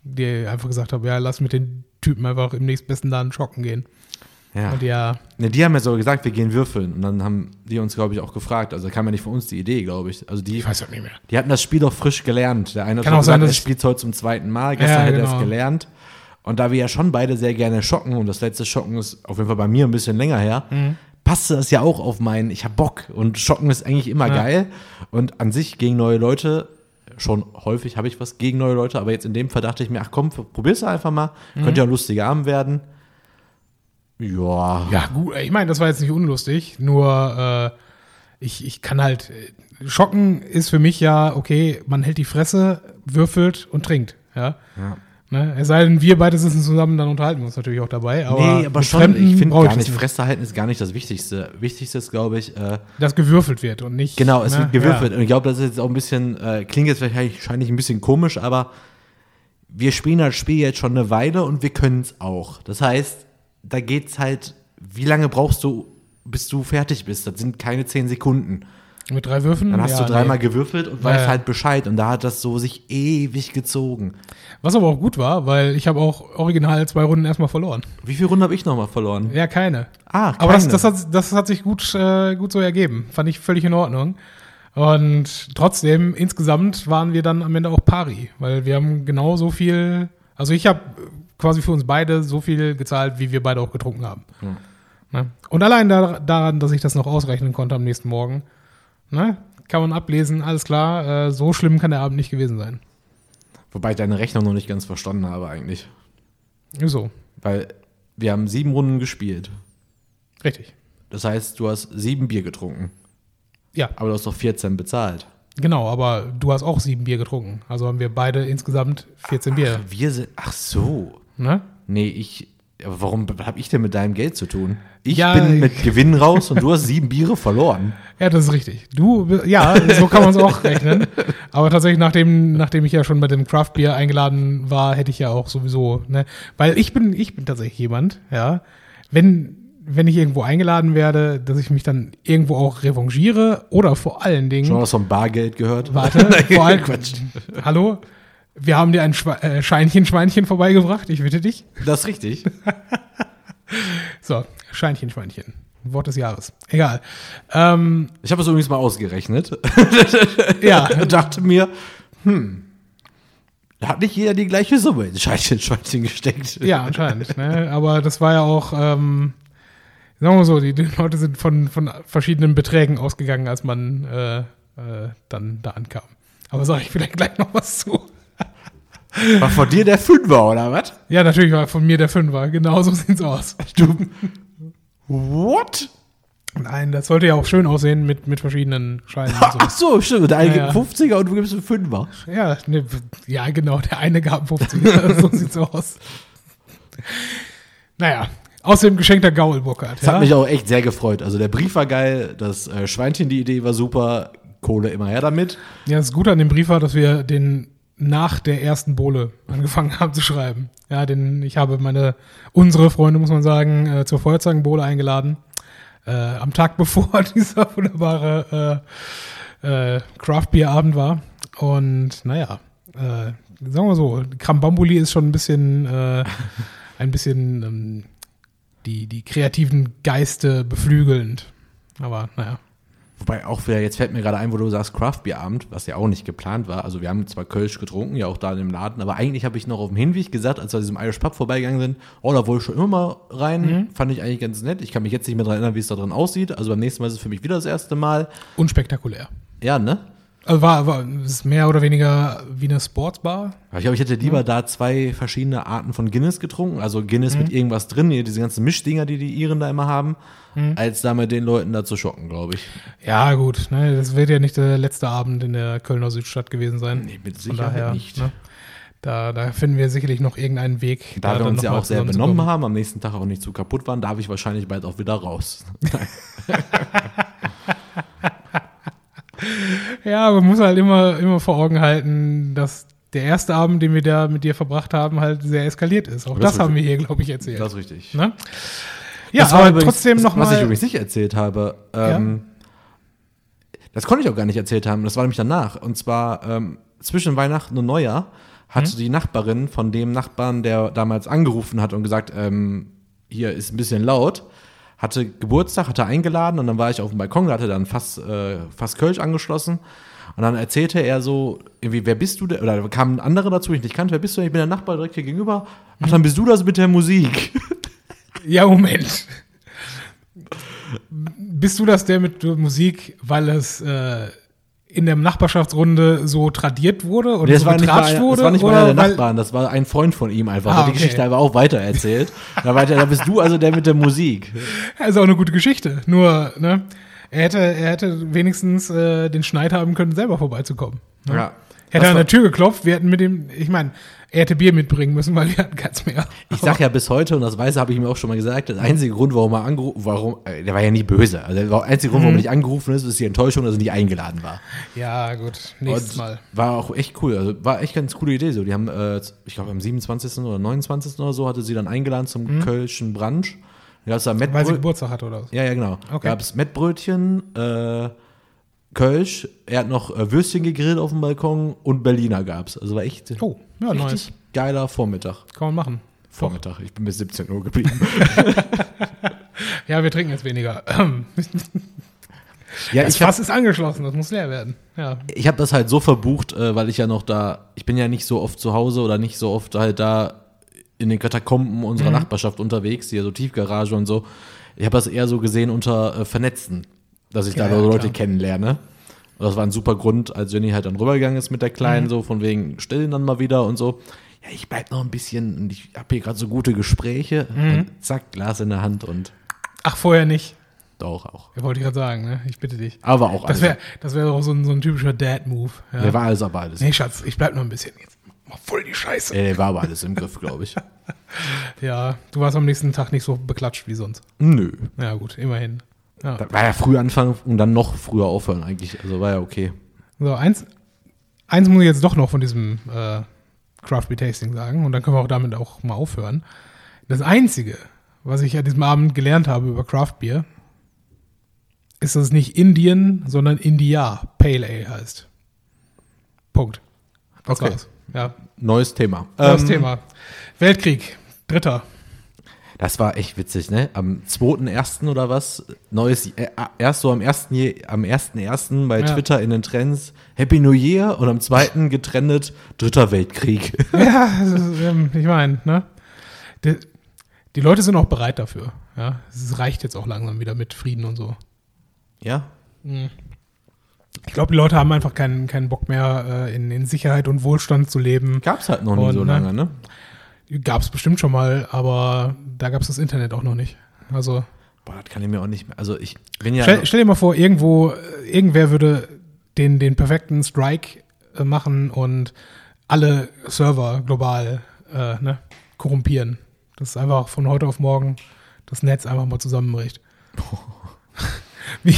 dir einfach gesagt habe, ja, lass mit den Typen einfach im nächstbesten Laden schocken gehen. Ja. Und ja, Ne, die haben ja so gesagt, wir gehen würfeln. Und dann haben die uns, glaube ich, auch gefragt. Also kam ja nicht von uns die Idee, glaube ich. Also die, ich weiß auch nicht mehr. die hatten das Spiel doch frisch gelernt. Der eine hat Kann schon auch sein, gesagt, er spielt heute zum zweiten Mal. Gestern Ja, hätte er es genau. gelernt. Und da wir ja schon beide sehr gerne schocken, und das letzte Schocken ist auf jeden Fall bei mir ein bisschen länger her, Mhm. passte das ja auch auf meinen, ich hab Bock. Und Schocken ist eigentlich immer Ja. geil. Und an sich gegen neue Leute, schon häufig habe ich was gegen neue Leute, aber jetzt in dem Fall dachte ich mir, ach komm, probier's einfach mal. Mhm. Könnte ja ein lustiger Abend werden. Ja. Ja, gut, ich meine, das war jetzt nicht unlustig, nur äh, ich, ich kann halt. äh, Schocken ist für mich ja, okay, man hält die Fresse, würfelt und trinkt. Ja. Ja. Ne? Es sei denn, wir beide sitzen zusammen, dann unterhalten wir uns natürlich auch dabei. Aber nee, aber schon, Fremden ich finde gar nicht, Fresse halten ist gar nicht das Wichtigste. Wichtigste ist, glaube ich, äh, Dass gewürfelt wird und nicht. genau, es ne? wird gewürfelt. Und ich glaube, das ist jetzt auch ein bisschen, äh, klingt jetzt wahrscheinlich wahrscheinlich ein bisschen komisch, aber wir spielen das Spiel jetzt schon eine Weile und wir können es auch. Das heißt, da geht's halt, wie lange brauchst du, bis du fertig bist? Das sind keine zehn Sekunden. Mit drei Würfen. Dann hast ja, du dreimal nee. gewürfelt und weißt ja. halt Bescheid. Und da hat das so sich ewig gezogen. Was aber auch gut war, weil ich habe auch original zwei Runden erstmal verloren. Wie viele Runden habe ich nochmal verloren? Ja, keine. Ah, Aber das, keine. das, hat, das hat sich gut, äh, gut so ergeben. Fand ich völlig in Ordnung. Und trotzdem, insgesamt waren wir dann am Ende auch pari, weil wir haben genau so viel, also ich habe quasi für uns beide so viel gezahlt, wie wir beide auch getrunken haben. Ne? Und allein da, daran, dass ich das noch ausrechnen konnte am nächsten Morgen, ne? kann man ablesen, alles klar, äh, so schlimm kann der Abend nicht gewesen sein. Wobei ich deine Rechnung noch nicht ganz verstanden habe eigentlich. So, Weil wir haben sieben Runden gespielt. richtig. Das heißt, du hast sieben Bier getrunken. Ja, Aber du hast doch 14 bezahlt. genau, aber du hast auch sieben Bier getrunken. Also haben wir beide insgesamt 14 Bier. Wir sind. Ach so. Ne? Nee, ich. Aber warum habe ich denn mit deinem Geld zu tun? Ich Ja, bin mit Gewinn raus und du hast sieben Biere verloren. Ja, das ist richtig. Du, ja, so kann man es auch rechnen. Aber tatsächlich, nachdem, nachdem ich ja schon bei dem Craft Beer eingeladen war, hätte ich ja auch sowieso, ne, weil ich bin, ich bin tatsächlich jemand, ja, wenn, wenn ich irgendwo eingeladen werde, dass ich mich dann irgendwo auch revanchiere oder vor allen Dingen, Schon was vom Bargeld gehört? warte, vor allem, Quatsch. hallo, wir haben dir ein Schwe äh, Scheinchen, Schweinchen vorbeigebracht, ich bitte dich. Das ist richtig. So, Scheinchen, Schweinchen. Wort des Jahres. Egal. Ähm, Ich habe es übrigens mal ausgerechnet. ja, dachte mir, hm, Da hat nicht jeder die gleiche Summe ins Schweinchen, Schweinchen gesteckt. Ja, anscheinend. ne? Aber das war ja auch, ähm, sagen wir mal so, die, die Leute sind von, von verschiedenen Beträgen ausgegangen, als man äh, äh, dann da ankam. Aber sage ich vielleicht gleich noch was zu. War von dir der Fünfer, oder was? Ja, natürlich war von mir der Fünfer. Genau so sieht's aus. Du. What? Nein, das sollte ja auch schön aussehen mit, mit verschiedenen Scheinen und so. Ach so, stimmt. Der eine Ja, gibt ja. 50er und du gibst einen Fünfer. Ja, ne, ja, genau. Der eine gab 50. so sieht's aus. Naja, außerdem geschenkter Gaul, Burkhard. Das hat mich auch echt sehr gefreut. Also der Brief war geil, das äh, Schweinchen, die Idee war super, Kohle immer her damit. Ja, das Gute an dem Brief war, dass wir den nach der ersten Bohle angefangen haben zu schreiben. Ja, denn ich habe meine, unsere Freunde, muss man sagen, äh, zur Feuerzangenbowle eingeladen. Äh, am Tag bevor dieser wunderbare äh, äh, Craft Beer Abend war. Und naja, äh, sagen wir so, Krambambuli ist schon ein bisschen, äh, ein bisschen ähm, die, die kreativen Geiste beflügelnd. Aber naja. Wobei auch wieder, jetzt fällt mir gerade ein, wo du sagst Craft-Bier-Abend, was ja auch nicht geplant war. Also wir haben zwar Kölsch getrunken, ja auch da in dem Laden, aber eigentlich habe ich noch auf dem Hinweg gesagt, als wir an diesem Irish Pub vorbeigegangen sind, oh, da wollte ich schon immer mal rein, fand ich eigentlich ganz nett. Ich kann mich jetzt nicht mehr daran erinnern, wie es da drin aussieht. Also beim nächsten Mal ist es für mich wieder das erste Mal. Unspektakulär. Ja, ne? Also war, war es ist mehr oder weniger wie eine Sportsbar. Ich glaube, ich hätte lieber da zwei verschiedene Arten von Guinness getrunken, also Guinness mit irgendwas drin, diese ganzen Mischdinger, die die Iren da immer haben, als da mit den Leuten da zu schocken, glaube ich. Ja, gut, ne, das wird ja nicht der letzte Abend in der Kölner Südstadt gewesen sein. Nee, mit Sicherheit daher, nicht. Ne, da, da finden wir sicherlich noch irgendeinen Weg. Da wir dann uns ja auch sehr benommen haben, am nächsten Tag auch nicht zu kaputt waren, darf ich wahrscheinlich bald auch wieder raus. Ja, man muss halt immer, immer vor Augen halten, dass der erste Abend, den wir da mit dir verbracht haben, halt sehr eskaliert ist. Auch Das das, haben wir hier, glaube ich, erzählt. Das ist richtig. ne? Ja, Das aber übrigens- trotzdem das, noch Was ich übrigens nicht erzählt habe, ähm, das konnte ich auch gar nicht erzählt haben, das war nämlich danach. Und zwar ähm, zwischen Weihnachten und Neujahr hatte Mhm. die Nachbarin von dem Nachbarn, der damals angerufen hat und gesagt, ähm, hier ist ein bisschen laut, hatte Geburtstag, hatte eingeladen und dann war ich auf dem Balkon, da hatte dann fast, äh, fast Kölsch angeschlossen. Und dann erzählte er so, irgendwie, wer bist du denn? Oder da kam ein anderer dazu, ich nicht kannte, wer bist du denn? Ich bin der Nachbar direkt hier gegenüber. Ach, dann bist du das mit der Musik. Ja, Moment. Bist du das der mit der Musik, weil es äh, in der Nachbarschaftsrunde so tradiert wurde oder das so war nicht, mal, wurde? das war nicht einer der Nachbarn, das war ein Freund von ihm einfach. Ah, hat die okay. Geschichte aber auch weiter erzählt. da, weiter, da bist du also der mit der Musik. Ja, ist auch eine gute Geschichte. Nur, ne, er hätte, er hätte wenigstens äh, den Schneid haben können, selber vorbeizukommen. Ne? Ja. Hätte Das er an der Tür geklopft, wir hätten mit dem, ich meine, er hätte Bier mitbringen müssen, weil wir hatten keins mehr. Ich sag ja bis heute, und das weiß habe ich mir auch schon mal gesagt, der einzige Grund, warum er angerufen, warum, äh, der war ja nie böse. Also der einzige Grund, warum Mhm. er nicht angerufen ist, ist die Enttäuschung, dass er nicht eingeladen war. Ja, gut, nächstes Und Mal. War auch echt cool. Also war echt ganz coole Idee. So, die haben, äh, ich glaube, am 27. oder 29. oder so hatte sie dann eingeladen zum Kölschen Brunch. Da gab's da Mhm. Weil sie Geburtstag hatte oder was? Ja, ja, genau. Okay. Gab es Mettbrötchen, äh, Kölsch, er hat noch äh, Würstchen gegrillt auf dem Balkon und Berliner gab's. Also war echt Oh, ja, richtig nice. geiler Vormittag. Kann man machen. Vormittag, ich bin bis 17 Uhr geblieben. Ja, wir trinken jetzt weniger. ja, Das ich habe Fass ist angeschlossen, das muss leer werden. Ja. ich hab das halt so verbucht, äh, weil ich ja noch da, ich bin ja nicht so oft zu Hause oder nicht so oft halt da in den Katakomben unserer Nachbarschaft unterwegs, hier so Tiefgarage und so. Ich habe das eher so gesehen unter äh, Vernetzen, dass ich Ja, da ja, Leute klar. kennenlerne. Und das war ein super Grund, als Jenny halt dann rübergegangen ist mit der Kleinen, Mhm. so von wegen stillen dann mal wieder und so. Ja, ich bleib noch ein bisschen und ich habe hier gerade so gute Gespräche. Mhm. Zack, Glas in der Hand und Ach, vorher nicht. doch auch. Ja, wollte ich gerade sagen, ne? Ich bitte dich. Aber auch Das alles. wäre das wär auch so ein, so ein typischer Dad-Move. Ja. Der war alles aber alles. nee, Schatz, ich bleib noch ein bisschen jetzt. Mach voll die Scheiße. Äh, Der war aber alles im Griff, glaube ich. Ja, du warst am nächsten Tag nicht so beklatscht wie sonst. Nö. Ja, gut, immerhin. Ja. Da war ja früh anfangen und dann noch früher aufhören eigentlich. Also war ja okay. So, eins, eins muss ich jetzt doch noch von diesem äh, Craft Beer Tasting sagen und dann können wir auch damit auch mal aufhören. Das Einzige, was ich an diesem Abend gelernt habe über Craft Beer, ist, dass es nicht Indien, sondern India Pale Ale heißt. Punkt. Das Okay. war's. Ja, Neues Thema. das Ähm, Thema. Weltkrieg, dritter. Das war echt witzig, ne? Am 2.1. oder was? Neues, äh, erst so am 1. Je, am 1.1. bei Ja. Twitter in den Trends Happy New Year und am 2. getrennt Dritter Weltkrieg. Ja, ist, ähm, ich meine, ne? Die, die Leute sind auch bereit dafür. Ja, es reicht jetzt auch langsam wieder mit Frieden und so. ja? Ich glaube, die Leute haben einfach keinen, keinen Bock mehr, äh, in, in Sicherheit und Wohlstand zu leben. Gab's halt noch nie Und, so ne? lange, ne? Gab es bestimmt schon mal, aber da gab es das Internet auch noch nicht. Also Boah, das kann ich mir auch nicht mehr. Also ich bin ja. stell, stell dir mal vor, irgendwo, äh, irgendwer würde den, den perfekten Strike äh, machen und alle Server global äh, ne, korrumpieren. Das ist einfach von heute auf morgen das Netz einfach mal zusammenbricht. Wie,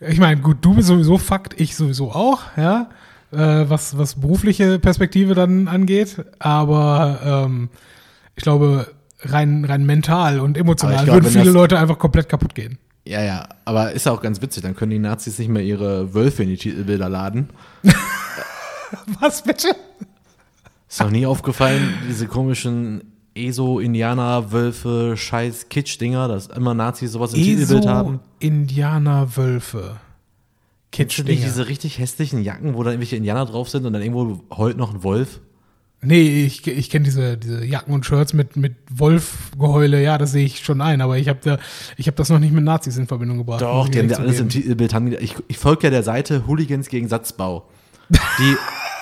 ich meine, gut, du bist sowieso Fakt, ich sowieso auch, ja, äh, was, was berufliche Perspektive dann angeht. Aber ähm, ich glaube, rein, rein mental und emotional glaube, würden viele Leute einfach komplett kapput gehen. ja, ja, aber ist auch ganz witzig, dann können die Nazis nicht mehr ihre Wölfe in die Titelbilder laden. Was bitte? Ist noch nie aufgefallen, diese komischen ESO, Indianer, Scheiß, Kitsch-Dinger, dass immer Nazis sowas im Titelbild haben. Indianerwölfe. Kennst du nicht diese richtig hässlichen Jacken, wo da irgendwelche Indianer drauf sind und dann irgendwo heult noch ein Wolf? Nee, ich, ich kenne diese, diese Jacken und Shirts mit, mit Wolfgeheule, ja, das sehe ich schon ein, aber ich habe da, ich hab das noch nicht mit Nazis in Verbindung gebracht. Doch, die haben ja alles im. Titelbild. Haben ich ich folge ja der Seite Hooligans gegen Satzbau. Die,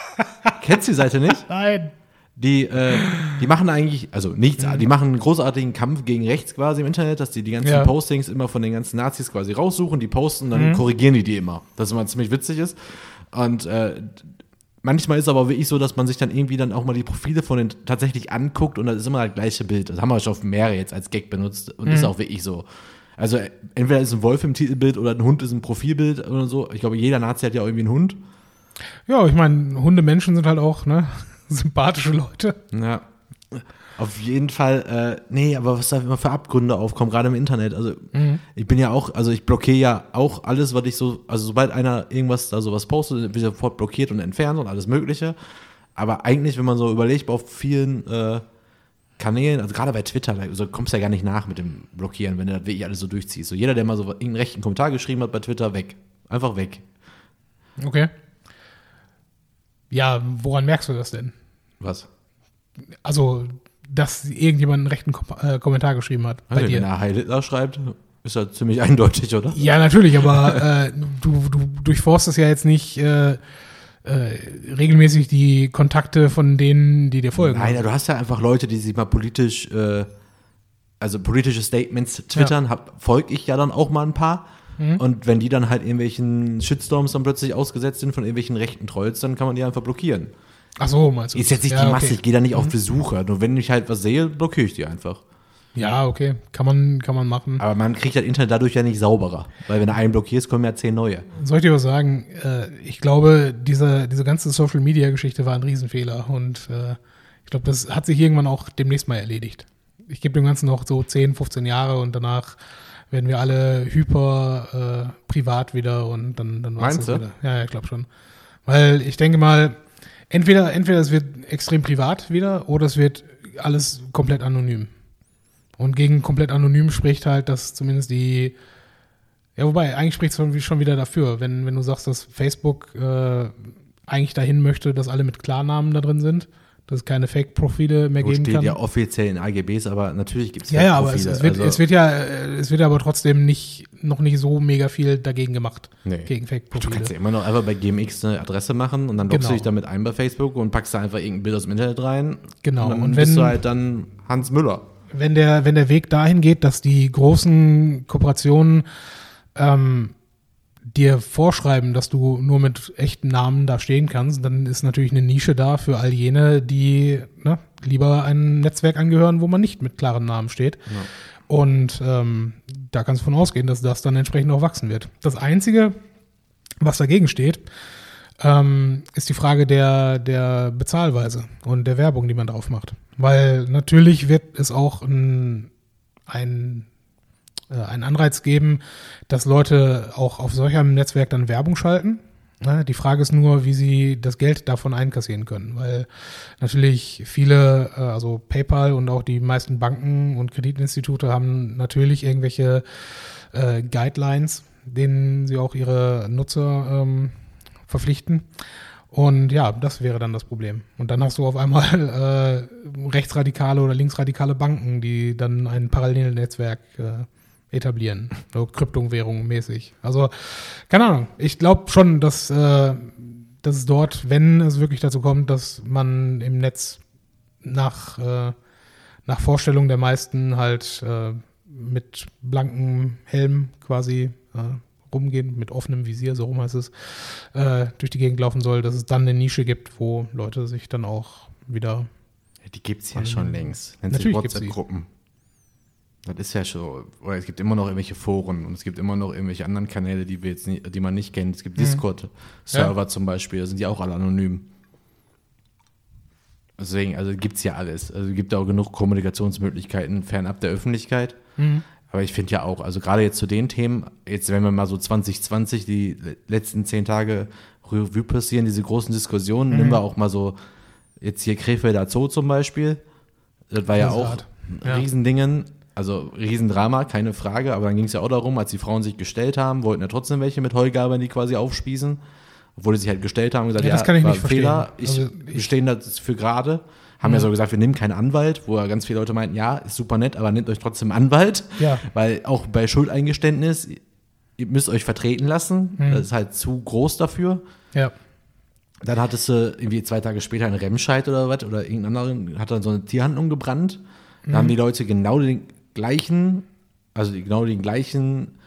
kennst du die Seite nicht? Nein. Die, äh, die machen eigentlich, also nichts, die machen einen großartigen Kampf gegen rechts quasi im Internet, dass die die ganzen Ja. Postings immer von den ganzen Nazis quasi raussuchen, die posten, dann korrigieren die die immer. Das immer ziemlich witzig ist. Und äh, manchmal ist aber wirklich so, dass man sich dann irgendwie dann auch mal die Profile von den tatsächlich anguckt und das ist immer das gleiche Bild. Das haben wir schon auf mehrere jetzt als Gag benutzt und ist auch wirklich so. Also äh, entweder ist ein Wolf im Titelbild oder ein Hund ist im Profilbild oder so. Ich glaube, jeder Nazi hat ja auch irgendwie einen Hund. Ja, ich meine, Hundemenschen sind halt auch, ne, sympathische Leute. Ja. Auf jeden Fall, äh, nee, aber was da immer für Abgründe aufkommen, gerade im Internet. Also ich bin ja auch, also ich blockiere ja auch alles, was ich so, also sobald einer irgendwas da sowas postet, wird sofort blockiert und entfernt und alles Mögliche. Aber eigentlich, wenn man so überlegt, auf vielen äh, Kanälen, also gerade bei Twitter, da so kommst du ja gar nicht nach mit dem Blockieren, wenn du das wirklich alles so durchziehst. So jeder, der mal so irgendeinen rechten Kommentar geschrieben hat bei Twitter, weg. Einfach weg. Okay. Ja, woran merkst du das denn? Was? Also, dass irgendjemand einen rechten Kom äh, Kommentar geschrieben hat bei Also, wenn dir. er Heil Hitler schreibt, ist das ziemlich eindeutig, oder? Ja, natürlich, aber äh, du, du durchforstest ja jetzt nicht äh, äh, regelmäßig die Kontakte von denen, die dir folgen. Nein, du hast ja einfach Leute, die sich mal politisch, äh, also politische Statements twittern, hab, folg ich ja dann auch mal ein paar. Mhm. Und wenn die dann halt irgendwelchen Shitstorms dann plötzlich ausgesetzt sind von irgendwelchen rechten Trolls, dann kann man die einfach blockieren. Ach so, meinst du? Ist jetzt nicht ja, die Masse, Okay. ich gehe da nicht auf Besucher. Nur wenn ich halt was sehe, blockiere ich die einfach. Ja, okay. Kann man, kann man machen. Aber man kriegt das Internet dadurch ja nicht sauberer. Weil wenn du einen blockierst, kommen ja zehn neue. Soll ich dir was sagen? Äh, ich glaube, diese, diese ganze Social-Media-Geschichte war ein Riesenfehler und äh, ich glaube, das hat sich irgendwann auch demnächst mal erledigt. Ich gebe dem Ganzen noch so 10, 15 Jahre und danach werden wir alle hyper äh, privat wieder und dann, dann das du? wieder. Ja, ja, ich glaube schon. Weil ich denke mal, entweder, entweder es wird extrem privat wieder oder es wird alles komplett anonym. Und gegen komplett anonym spricht halt, dass zumindest die ja, wobei, eigentlich spricht es schon, wieder dafür, wenn, wenn du sagst, dass Facebook äh, eigentlich dahin möchte, dass alle mit Klarnamen da drin sind, dass es keine Fake-Profile mehr Wo geben steht kann. ja offiziell in AGBs, aber natürlich gibt es ja, ja, aber es, es, wird, also, es wird ja, äh, es wird aber trotzdem nicht, noch nicht so mega viel dagegen gemacht, Nee. gegen Du kannst Fake-Profile. ja immer noch einfach bei GMX eine Adresse machen und dann loggst Genau. du dich damit ein bei Facebook und packst da einfach irgendein Bild aus dem Internet rein. Genau. Und dann Und bist wenn- du halt dann Hans Müller. wenn der, wenn der Weg dahin geht, dass die großen Kooperationen ähm, dir vorschreiben, dass du nur mit echten Namen da stehen kannst, dann ist natürlich eine Nische da für all jene, die ne, lieber einem Netzwerk angehören, wo man nicht mit klaren Namen steht. Und ähm, da kannst du von ausgehen, dass das dann entsprechend auch wachsen wird. Das Einzige, was dagegen steht, ähm, ist die Frage der, der Bezahlweise und der Werbung, die man drauf macht. Weil natürlich wird es auch ein, ein, einen Anreiz geben, dass Leute auch auf solch einem Netzwerk dann Werbung schalten. Ne? Die Frage ist nur, wie sie das Geld davon einkassieren können, weil natürlich viele, äh, also PayPal und auch die meisten Banken und Kreditinstitute haben natürlich irgendwelche äh, Guidelines, denen sie auch ihre Nutzer ähm, verpflichten. Und ja, das wäre dann das Problem. Und dann hast du auf einmal äh, rechtsradikale oder linksradikale Banken, die dann ein Parallelnetzwerk äh, etablieren, so Kryptowährungen mäßig. Also, keine Ahnung. Ich glaube schon, dass, äh, dass es dort, wenn es wirklich dazu kommt, dass man im Netz nach, äh, nach Vorstellung der meisten halt äh, mit blankem Helm quasi äh, rumgehen, mit offenem Visier, so rum heißt es, äh, durch die Gegend laufen soll, dass es dann eine Nische gibt, wo Leute sich dann auch wieder. Ja, die gibt es ja schon längst. Nennt sich WhatsApp-Gruppen. Das ist ja schon, oder es gibt immer noch irgendwelche Foren und es gibt immer noch irgendwelche anderen Kanäle, die wir jetzt nicht, die man nicht kennt. Es gibt mhm. Discord-Server ja. zum Beispiel, da sind die auch alle anonym. Deswegen, also gibt es ja alles. Also gibt auch genug Kommunikationsmöglichkeiten fernab der Öffentlichkeit. Mhm. Aber ich finde ja auch, also gerade jetzt zu den Themen, jetzt wenn wir mal so 2020 die letzten zehn Tage Revue passieren, diese großen Diskussionen, mhm. nehmen wir auch mal so jetzt hier Krefelder Zoo zum Beispiel. Das war ja auch ein ja. Riesendingen. Also Riesendrama, keine Frage, aber dann ging es ja auch darum, als die Frauen sich gestellt haben, wollten ja trotzdem welche mit Heugabeln die quasi aufspießen, obwohl die sich halt gestellt haben und gesagt, ja, das ja, kann ich nicht Fehler, verstehen. ich, also, wir stehen dafür gerade, haben ja. ja so gesagt, wir nehmen keinen Anwalt, wo ja ganz viele Leute meinten, ja, ist super nett, aber nehmt euch trotzdem Anwalt, ja. weil auch bei Schuldeingeständnis, ihr müsst euch vertreten lassen, mhm. das ist halt zu groß dafür. Ja. Dann hattest du irgendwie zwei Tage später einen Remscheid oder was, oder irgendeinen anderen, hat dann so eine Tierhandlung gebrannt. Da mhm. haben die Leute genau den gleichen, also genau den gleichen,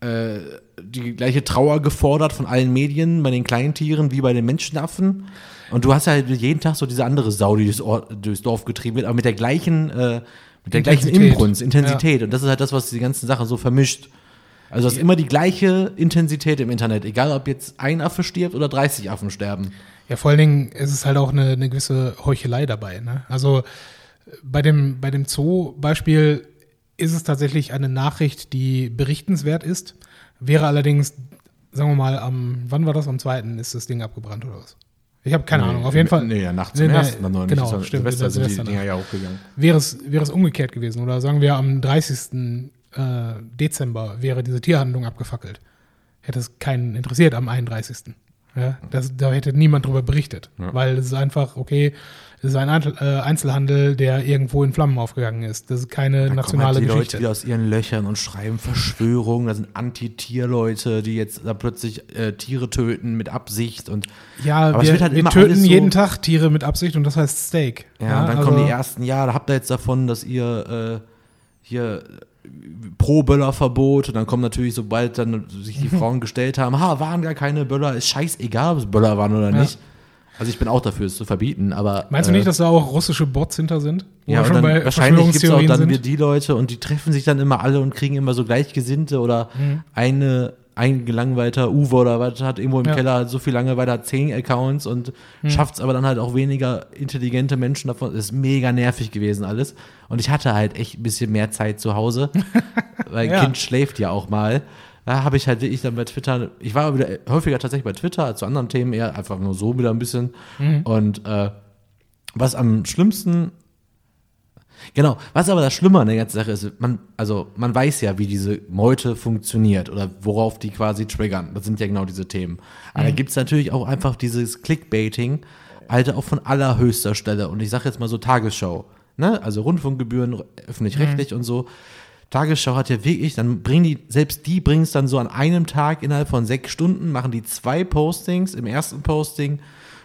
äh, die gleiche Trauer gefordert von allen Medien bei den Kleintieren wie bei den Menschenaffen. Und du hast halt jeden Tag so diese andere Sau, die durchs, Ort, durchs Dorf getrieben wird, aber mit der gleichen, äh, mit der gleichen Inbrunst, Intensität. Ja. Und das ist halt das, was die ganzen Sachen so vermischt. Also es ist immer die gleiche Intensität im Internet, egal ob jetzt ein Affe stirbt oder 30 Affen sterben. Ja, vor allen Dingen ist es halt auch eine, eine gewisse Heuchelei dabei. Ne? Also bei dem, bei dem Zoo-Beispiel ist es tatsächlich eine Nachricht, die berichtenswert ist. Wäre allerdings, sagen wir mal, am, wann war das? Am zweiten ist das Ding abgebrannt oder was? Ich habe keine nee, Ahnung. Auf jeden Fall. Nee, ja, nachts zum nee, ersten dann noch genau, nicht. Stimmt, Silvester sind die Dinger ja hochgegangen. Wäre es, wäre es umgekehrt gewesen. Oder sagen wir, am 30. Äh, Dezember wäre diese Tierhandlung abgefackelt. Hätte es keinen interessiert am 31. Ja, das, da hätte niemand drüber berichtet. Ja. Weil es ist einfach, okay, das ist ein äh, Einzelhandel, der irgendwo in Flammen aufgegangen ist. Das ist keine da nationale halt die Geschichte. Leute wieder aus ihren Löchern und schreiben Verschwörungen. Da sind Anti-Tier-Leute, die jetzt da plötzlich äh, Tiere töten mit Absicht und ja, aber wir, halt wir töten so jeden Tag Tiere mit Absicht und das heißt Steak. Ja, ja und dann also kommen die ersten, ja, da habt ihr jetzt davon, dass ihr äh, hier pro Böllerverbot und dann kommen natürlich, sobald dann sich die Frauen gestellt haben, ha, waren gar keine Böller, ist scheißegal, ob es Böller waren oder ja. nicht. Also ich bin auch dafür, es zu verbieten, aber. Meinst du nicht, äh, dass da auch russische Bots hinter sind? Ja, schon dann, wahrscheinlich gibt es auch dann sind? die Leute und die treffen sich dann immer alle und kriegen immer so Gleichgesinnte oder mhm. eine ein gelangweilter Uwe oder was hat irgendwo im ja. Keller so viel Langeweile, hat zehn Accounts und mhm. schafft es aber dann halt auch weniger intelligente Menschen davon. Das ist mega nervig gewesen alles. Und ich hatte halt echt ein bisschen mehr Zeit zu Hause, weil ja. Kind schläft ja auch mal da habe ich halt wirklich dann bei Twitter, ich war wieder häufiger tatsächlich bei Twitter als zu anderen Themen eher einfach nur so wieder ein bisschen. Mhm. Und äh, was am schlimmsten, genau, was aber das Schlimme an der ganzen Sache ist, man, also man weiß ja, wie diese Meute funktioniert oder worauf die quasi triggern. Das sind ja genau diese Themen. Aber mhm. da gibt es natürlich auch einfach dieses Clickbaiting, Alter, auch von allerhöchster Stelle. Und ich sage jetzt mal so Tagesschau, ne? Also Rundfunkgebühren, öffentlich-rechtlich mhm. und so. Tagesschau hat ja wirklich, dann bringen die, selbst die bringen es dann so an einem Tag innerhalb von sechs Stunden, machen die zwei Postings. Im ersten Posting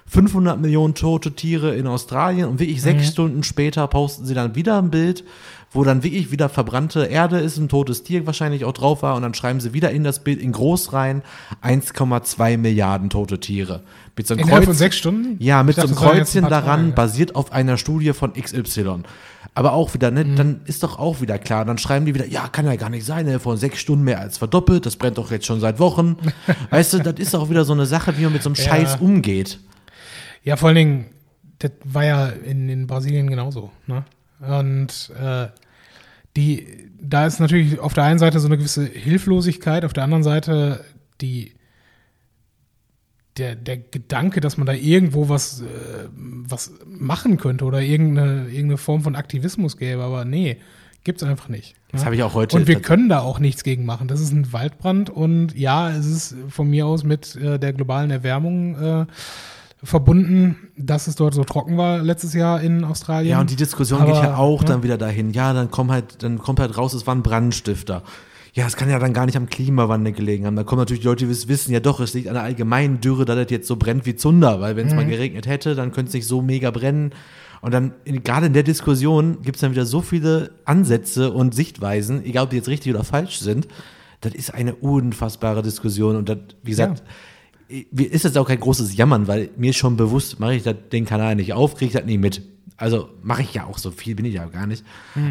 500 Millionen tote Tiere in Australien und wirklich mhm. sechs Stunden später posten sie dann wieder ein Bild, wo dann wirklich wieder verbrannte Erde ist, ein totes Tier wahrscheinlich auch drauf war und dann schreiben sie wieder in das Bild in groß rein 1,2 Milliarden tote Tiere. Mit so einem Innerhalb Kreuz, von sechs Stunden? Ja, mit dachte, so einem Kreuzchen daran, basiert auf einer Studie von XY. Aber auch wieder, ne, mhm. dann ist doch auch wieder klar, dann schreiben die wieder, ja, kann ja gar nicht sein, ne, vor sechs Stunden mehr als verdoppelt, das brennt doch jetzt schon seit Wochen. weißt du, das ist auch wieder so eine Sache, wie man mit so einem ja. Scheiß umgeht. Ja, vor allen Dingen, das war ja in, in Brasilien genauso, ne? Und äh, die, da ist natürlich auf der einen Seite so eine gewisse Hilflosigkeit, auf der anderen Seite die der, der Gedanke, dass man da irgendwo was, äh, was machen könnte oder irgendeine, irgendeine Form von Aktivismus gäbe, aber nee, gibt's einfach nicht. Das ja. habe ich auch heute. Und wir können da auch nichts gegen machen. Das ist ein Waldbrand und ja, es ist von mir aus mit äh, der globalen Erwärmung äh, verbunden, dass es dort so trocken war letztes Jahr in Australien. Ja, und die Diskussion Aber, geht ja auch ne? dann wieder dahin. Ja, dann kommt halt, dann kommt halt raus, es waren Brandstifter. Ja, es kann ja dann gar nicht am Klimawandel gelegen haben. Da kommen natürlich die Leute, die wissen, ja doch, es liegt an der allgemeinen Dürre, dass das jetzt so brennt wie Zunder, weil wenn es Mhm. mal geregnet hätte, dann könnte es nicht so mega brennen. Und dann, in, gerade in der Diskussion, gibt es dann wieder so viele Ansätze und Sichtweisen, egal ob die jetzt richtig oder falsch sind. Das ist eine unfassbare Diskussion. Und das, wie gesagt, mir ist das auch kein großes Jammern, weil mir ist schon bewusst, mache ich den Kanal nicht auf, kriege ich das nie mit. Also mache ich ja auch so viel, bin ich ja gar nicht.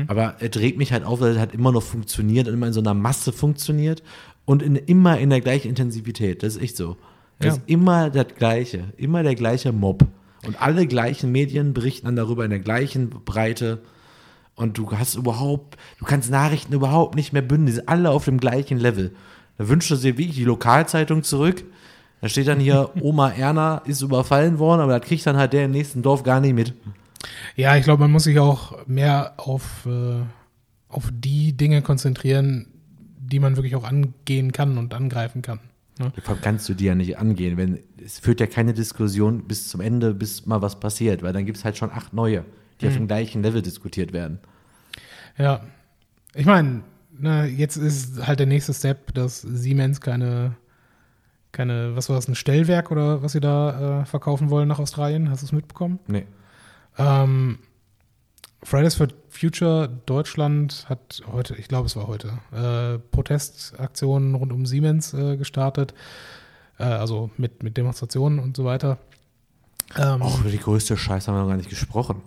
Aber es regt mich halt auf, dass es halt immer noch funktioniert und immer in so einer Masse funktioniert und in, immer in der gleichen Intensität. Das ist echt so. Das Ja. ist immer das Gleiche, immer der gleiche Mob. Und alle gleichen Medien berichten dann darüber in der gleichen Breite. Und du hast überhaupt, du kannst Nachrichten überhaupt nicht mehr bündeln, die sind alle auf dem gleichen Level. Da wünscht du dir wirklich die Lokalzeitung zurück. Da steht dann hier, Oma Erna ist überfallen worden, aber das kriegt dann halt der im nächsten Dorf gar nicht mit. Ja, ich glaube, man muss sich auch mehr auf, äh, auf die Dinge konzentrieren, die man wirklich auch angehen kann und angreifen kann. Ne? Kannst du dir ja nicht angehen, wenn es führt ja keine Diskussion bis zum Ende, bis mal was passiert, weil dann gibt es halt schon acht neue, die auf dem gleichen Level diskutiert werden. Ja, ich meine, ne, jetzt ist halt der nächste Step, dass Siemens keine, keine, was war das, ein Stellwerk oder was sie da äh, verkaufen wollen nach Australien? Hast du es mitbekommen? Nee. Ähm, Fridays for Future Deutschland hat heute, ich glaube es war heute, äh, Protestaktionen rund um Siemens äh, gestartet. Äh, also mit, mit Demonstrationen und so weiter. Ähm, Och, über die größte Scheiße haben wir noch gar nicht gesprochen.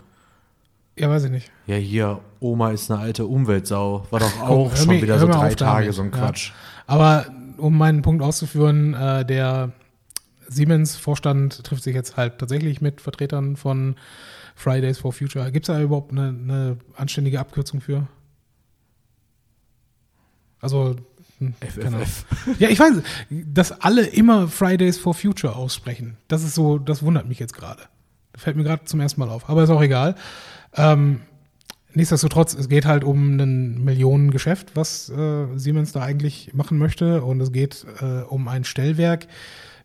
Ja, weiß ich nicht. Ja, hier, Oma ist eine alte Umweltsau. War doch Komm, auch hör schon mir- wieder so drei Tage damit. so ein Ja. Quatsch. Aber um meinen Punkt auszuführen, äh, der Siemens-Vorstand trifft sich jetzt halt tatsächlich mit Vertretern von Fridays for Future. Gibt es da überhaupt eine, eine anständige Abkürzung für? Also, hm. FFF. Ja, ich weiß, dass alle immer Fridays for Future aussprechen. Das ist so, das wundert mich jetzt gerade. Fällt mir gerade zum ersten Mal auf. Aber ist auch egal. Ähm, nichtsdestotrotz, es geht halt um ein Millionengeschäft, was äh, Siemens da eigentlich machen möchte. Und es geht äh, um ein Stellwerk,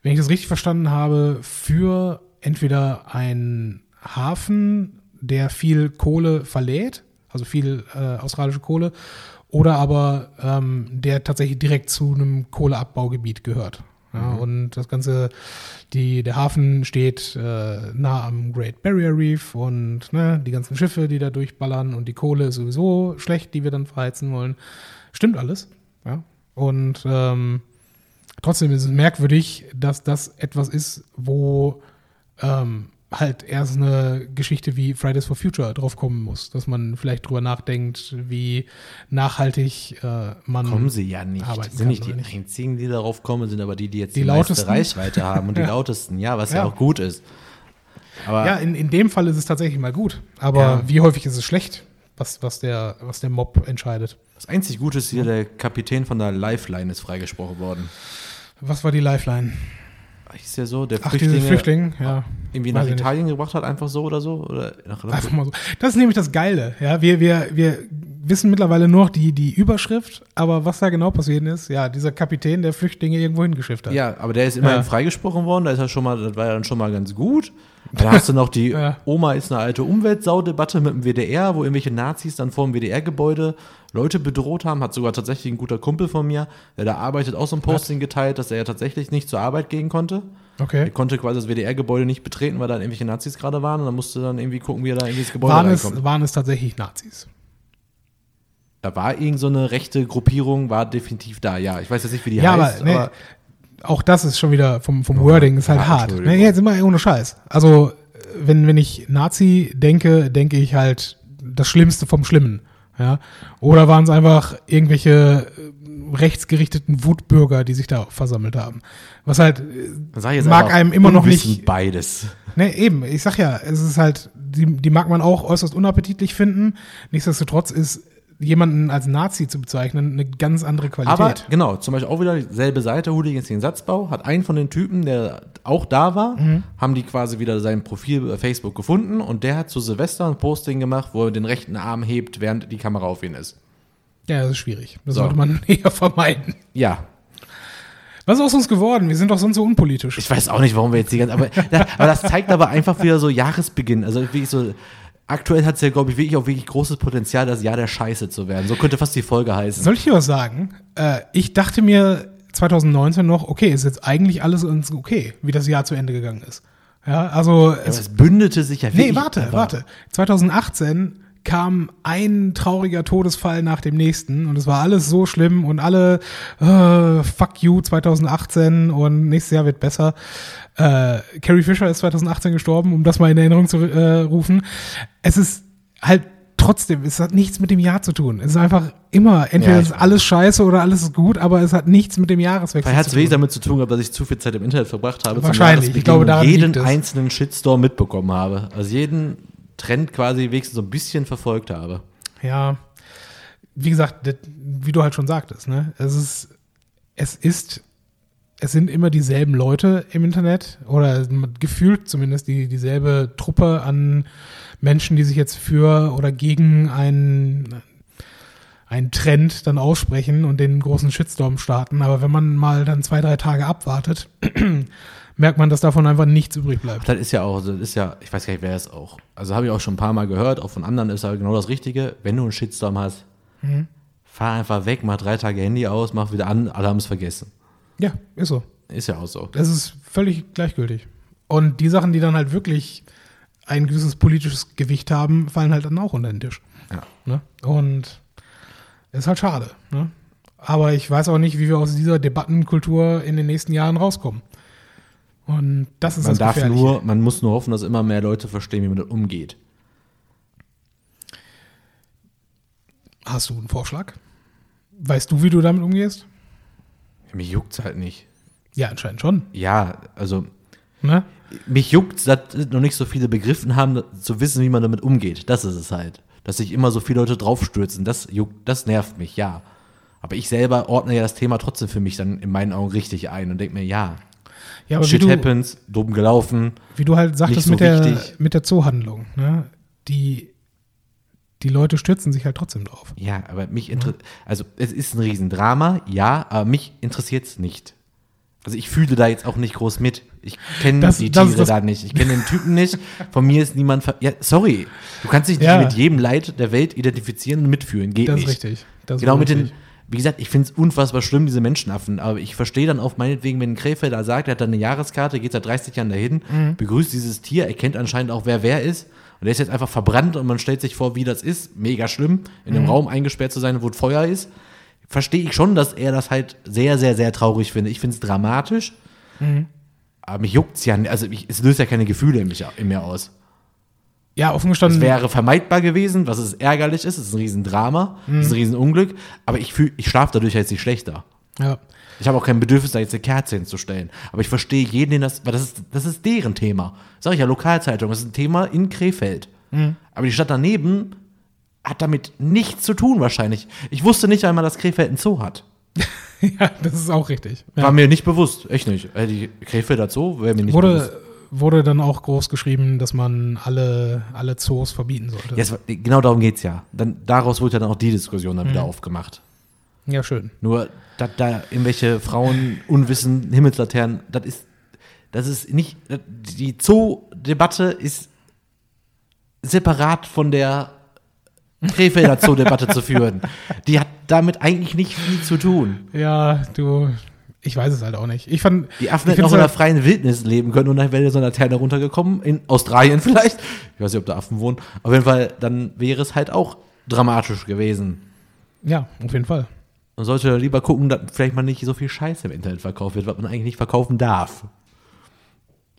wenn ich das richtig verstanden habe, für entweder einen Hafen, der viel Kohle verlädt, also viel äh, australische Kohle, oder aber ähm, der tatsächlich direkt zu einem Kohleabbaugebiet gehört. Ja, Und das Ganze, die, der Hafen steht äh, nah am Great Barrier Reef und ne, die ganzen Schiffe, die da durchballern und die Kohle ist sowieso schlecht, die wir dann verheizen wollen. Stimmt alles. Ja. Und ähm, trotzdem ist es merkwürdig, dass das etwas ist, wo ähm, halt erst eine Geschichte wie Fridays for Future drauf kommen muss, dass man vielleicht drüber nachdenkt, wie nachhaltig äh, man Kommen sie ja nicht. arbeiten sind nicht kann die oder nicht. einzigen, die darauf kommen, sind aber die, die jetzt Die die, lautesten? meiste Reichweite haben und die Ja. lautesten. Ja, was ja. Ja. auch gut ist. Aber Ja, in, in dem Fall ist es tatsächlich mal gut. Aber Ja. wie häufig ist es schlecht, was, was, der, was der Mob entscheidet? das einzig Gute ist hier, der Kapitän von der Lifeline ist freigesprochen worden. Was war die Lifeline? Ist ja so, der Ach, Flüchtlinge Flüchtling, ja. irgendwie nach nicht. Italien gebracht hat, einfach so oder so? Oder Einfach mal so. Das ist nämlich das Geile. Ja, wir, wir, wir wissen mittlerweile nur noch die, die Überschrift, aber was da genau passiert ist, ja, dieser Kapitän, der Flüchtlinge irgendwo hingeschifft hat. Ja, aber der ist immerhin Ja. freigesprochen worden, da ist er schon mal, das war ja dann schon mal ganz gut. Dann hast du noch die Ja. Oma ist eine alte Umweltsau-Debatte mit dem WDR, wo irgendwelche Nazis dann vor dem WDR-Gebäude Leute bedroht haben. Hat sogar tatsächlich ein guter Kumpel von mir, der da arbeitet, auch so ein Posting geteilt, dass er ja tatsächlich nicht zur Arbeit gehen konnte. Er Okay. konnte quasi das WDR-Gebäude nicht betreten, weil da irgendwelche Nazis gerade waren und dann musste dann irgendwie gucken, wie er da in dieses Gebäude Waren es, reinkommt. waren es tatsächlich Nazis? Da war irgend so eine rechte Gruppierung, war definitiv da, ja. Ich weiß jetzt nicht, wie die ja, heißt, aber, ne, auch das ist schon wieder vom, vom Wording ist halt ja, hart. Ne, jetzt immer ohne Scheiß. Also, wenn, wenn ich Nazi denke, denke ich halt das Schlimmste vom Schlimmen. Ja? Oder waren es einfach irgendwelche äh, rechtsgerichteten Wutbürger, die sich da versammelt haben? Was halt, mag einem immer noch nicht- beides. ne, eben, ich sag ja, es ist halt, die, die mag man auch äußerst unappetitlich finden. Nichtsdestotrotz ist jemanden als Nazi zu bezeichnen, eine ganz andere Qualität. Aber genau, zum Beispiel auch wieder dieselbe Seite, Hooligans gegen Satzbau, hat einen von den Typen, der auch da war, Mhm. haben die quasi wieder sein Profil bei Facebook gefunden und der hat zu Silvester ein Posting gemacht, wo er den rechten Arm hebt, während die Kamera auf ihn ist. ja, das ist schwierig. Das So. sollte man eher vermeiden. Ja, Was ist aus uns geworden? Wir sind doch sonst so unpolitisch. ich weiß auch nicht, warum wir jetzt die ganze, aber, aber das zeigt aber einfach wieder so Jahresbeginn, also wirklich so, aktuell hat es ja, glaube ich, wirklich auch wirklich großes Potenzial, das Jahr der Scheiße zu werden. So könnte fast die Folge heißen. Soll ich dir was sagen? Äh, ich dachte mir 2019 noch, okay, ist jetzt eigentlich alles ganz okay, wie das Jahr zu Ende gegangen ist. Ja, also Aber es, es bündete sich ja nee, wirklich. warte, aber- warte. 2018 kam ein trauriger Todesfall nach dem nächsten und es war alles so schlimm und alle äh, fuck you 2018 und nächstes Jahr wird besser. Äh, Carrie Fisher ist 2018 gestorben, um das mal in Erinnerung zu äh, rufen. Es ist halt trotzdem, es hat nichts mit dem Jahr zu tun. Es ist einfach immer, entweder Ja, ist alles scheiße oder alles ist gut, aber es hat nichts mit dem Jahreswechsel Vielleicht hat es zu wenig tun. damit zu tun, gehabt, dass ich zu viel Zeit im Internet verbracht habe. Wahrscheinlich. Ich glaube, daran jeden einzelnen Shitstorm mitbekommen habe. Also jeden Trend quasi wenigstens so ein bisschen verfolgt habe. Ja, wie gesagt, das, wie du halt schon sagtest, ne? Es ist, es ist, es sind immer dieselben Leute im Internet oder gefühlt zumindest die, dieselbe Truppe an Menschen, die sich jetzt für oder gegen einen, einen Trend dann aussprechen und den großen Shitstorm starten. Aber wenn man mal dann zwei, drei Tage abwartet, merkt man, dass davon einfach nichts übrig bleibt. Das ist ja auch, das ist ja, ich weiß gar nicht, wer es auch. Also habe ich auch schon ein paar Mal gehört, auch von anderen ist halt genau das Richtige. Wenn du einen Shitstorm hast, Mhm. fahr einfach weg, mach drei Tage Handy aus, mach wieder an, alle haben es vergessen. Ja, ist so. Ist ja auch so. Es ist völlig gleichgültig. Und die Sachen, die dann halt wirklich ein gewisses politisches Gewicht haben, fallen halt dann auch unter den Tisch. Ja. Ne? Und ist halt schade. Ne? Aber ich weiß auch nicht, wie wir aus dieser Debattenkultur in den nächsten Jahren rauskommen. Und das ist Man das darf Gefährliche. nur, man muss nur hoffen, dass immer mehr Leute verstehen, wie man damit umgeht. Hast du einen Vorschlag? Weißt du, wie du damit umgehst? Mich juckt's halt nicht. Ja, anscheinend schon. Ja, also Ne? mich juckt, dass noch nicht so viele begriffen haben, zu wissen, wie man damit umgeht. Das ist es halt. Dass sich immer so viele Leute draufstürzen, das juckt, das nervt mich, ja. Aber ich selber ordne ja das Thema trotzdem für mich dann in meinen Augen richtig ein und denke mir, ja, Ja, shit du, happens, dumm gelaufen. wie du halt sagtest Nicht so mit, der, wichtig. mit der Zoohandlung. Ne? Die, die Leute stürzen sich halt trotzdem drauf. Ja, aber mich interessiert, also es ist ein Riesendrama, ja, aber mich interessiert's nicht. Also ich fühle da jetzt auch nicht groß mit. Ich kenne die das Tiere das- da nicht. Ich kenne den Typen nicht. Von mir ist niemand. ver- Ja, sorry. Du kannst dich nicht Ja. mit jedem Leid der Welt identifizieren und mitfühlen. Geht Das nicht. ist richtig. Das ist genau mit den, richtig. Wie gesagt, ich finde es unfassbar schlimm, diese Menschenaffen, aber ich verstehe dann auch meinetwegen, wenn ein Krefelder sagt, er hat da eine Jahreskarte, geht seit 30 Jahren dahin, Mhm. begrüßt dieses Tier, erkennt anscheinend auch, wer wer ist und der ist jetzt einfach verbrannt und man stellt sich vor, wie das ist, mega schlimm, in Mhm. einem Raum eingesperrt zu sein, wo Feuer ist, verstehe ich schon, dass er das halt sehr, sehr, sehr traurig findet. Ich finde es dramatisch, Mhm. aber mich juckt's ja, nicht. also ich, es löst ja keine Gefühle in, mich, in mir aus. Ja, offen Es gestanden. wäre vermeidbar gewesen, was es ärgerlich ist. Es ist ein Riesendrama, es ist ein Riesenunglück. Aber ich fühle, ich schlafe dadurch jetzt nicht schlechter. ja. Ich habe auch kein Bedürfnis, da jetzt eine Kerze hinzustellen. Aber ich verstehe jeden, den das, weil das ist, das ist deren Thema. Sag ich ja, Lokalzeitung, das ist ein Thema in Krefeld. Aber die Stadt daneben hat damit nichts zu tun wahrscheinlich. Ich wusste nicht einmal, dass Krefeld einen Zoo hat. ja, das ist auch richtig. Ja. War mir nicht bewusst, echt nicht. Äh, Die Krefelder Zoo wäre mir nicht bewusst. Wurde, dann auch groß geschrieben, dass man alle, alle Zoos verbieten sollte. Es war, genau darum geht's ja. Dann, daraus wurde ja dann auch die Diskussion dann wieder aufgemacht. Ja, schön. Nur, dass da irgendwelche Frauen unwissen Himmelslaternen, das ist, das ist nicht, die Zoo-Debatte ist separat von der Krefelder Zoo-Debatte zu führen. Die hat damit eigentlich nicht viel zu tun. Ja, du, ich weiß es halt auch nicht. Ich fand, Die Affen hätten auch in der freien Wildnis leben können und dann wäre so eine Laterne runtergekommen, in Australien vielleicht. Ich weiß nicht, ob da Affen wohnen. Auf jeden Fall, dann wäre es halt auch dramatisch gewesen. ja, auf jeden Fall. Man sollte lieber gucken, dass vielleicht mal nicht so viel Scheiße im Internet verkauft wird, was man eigentlich nicht verkaufen darf.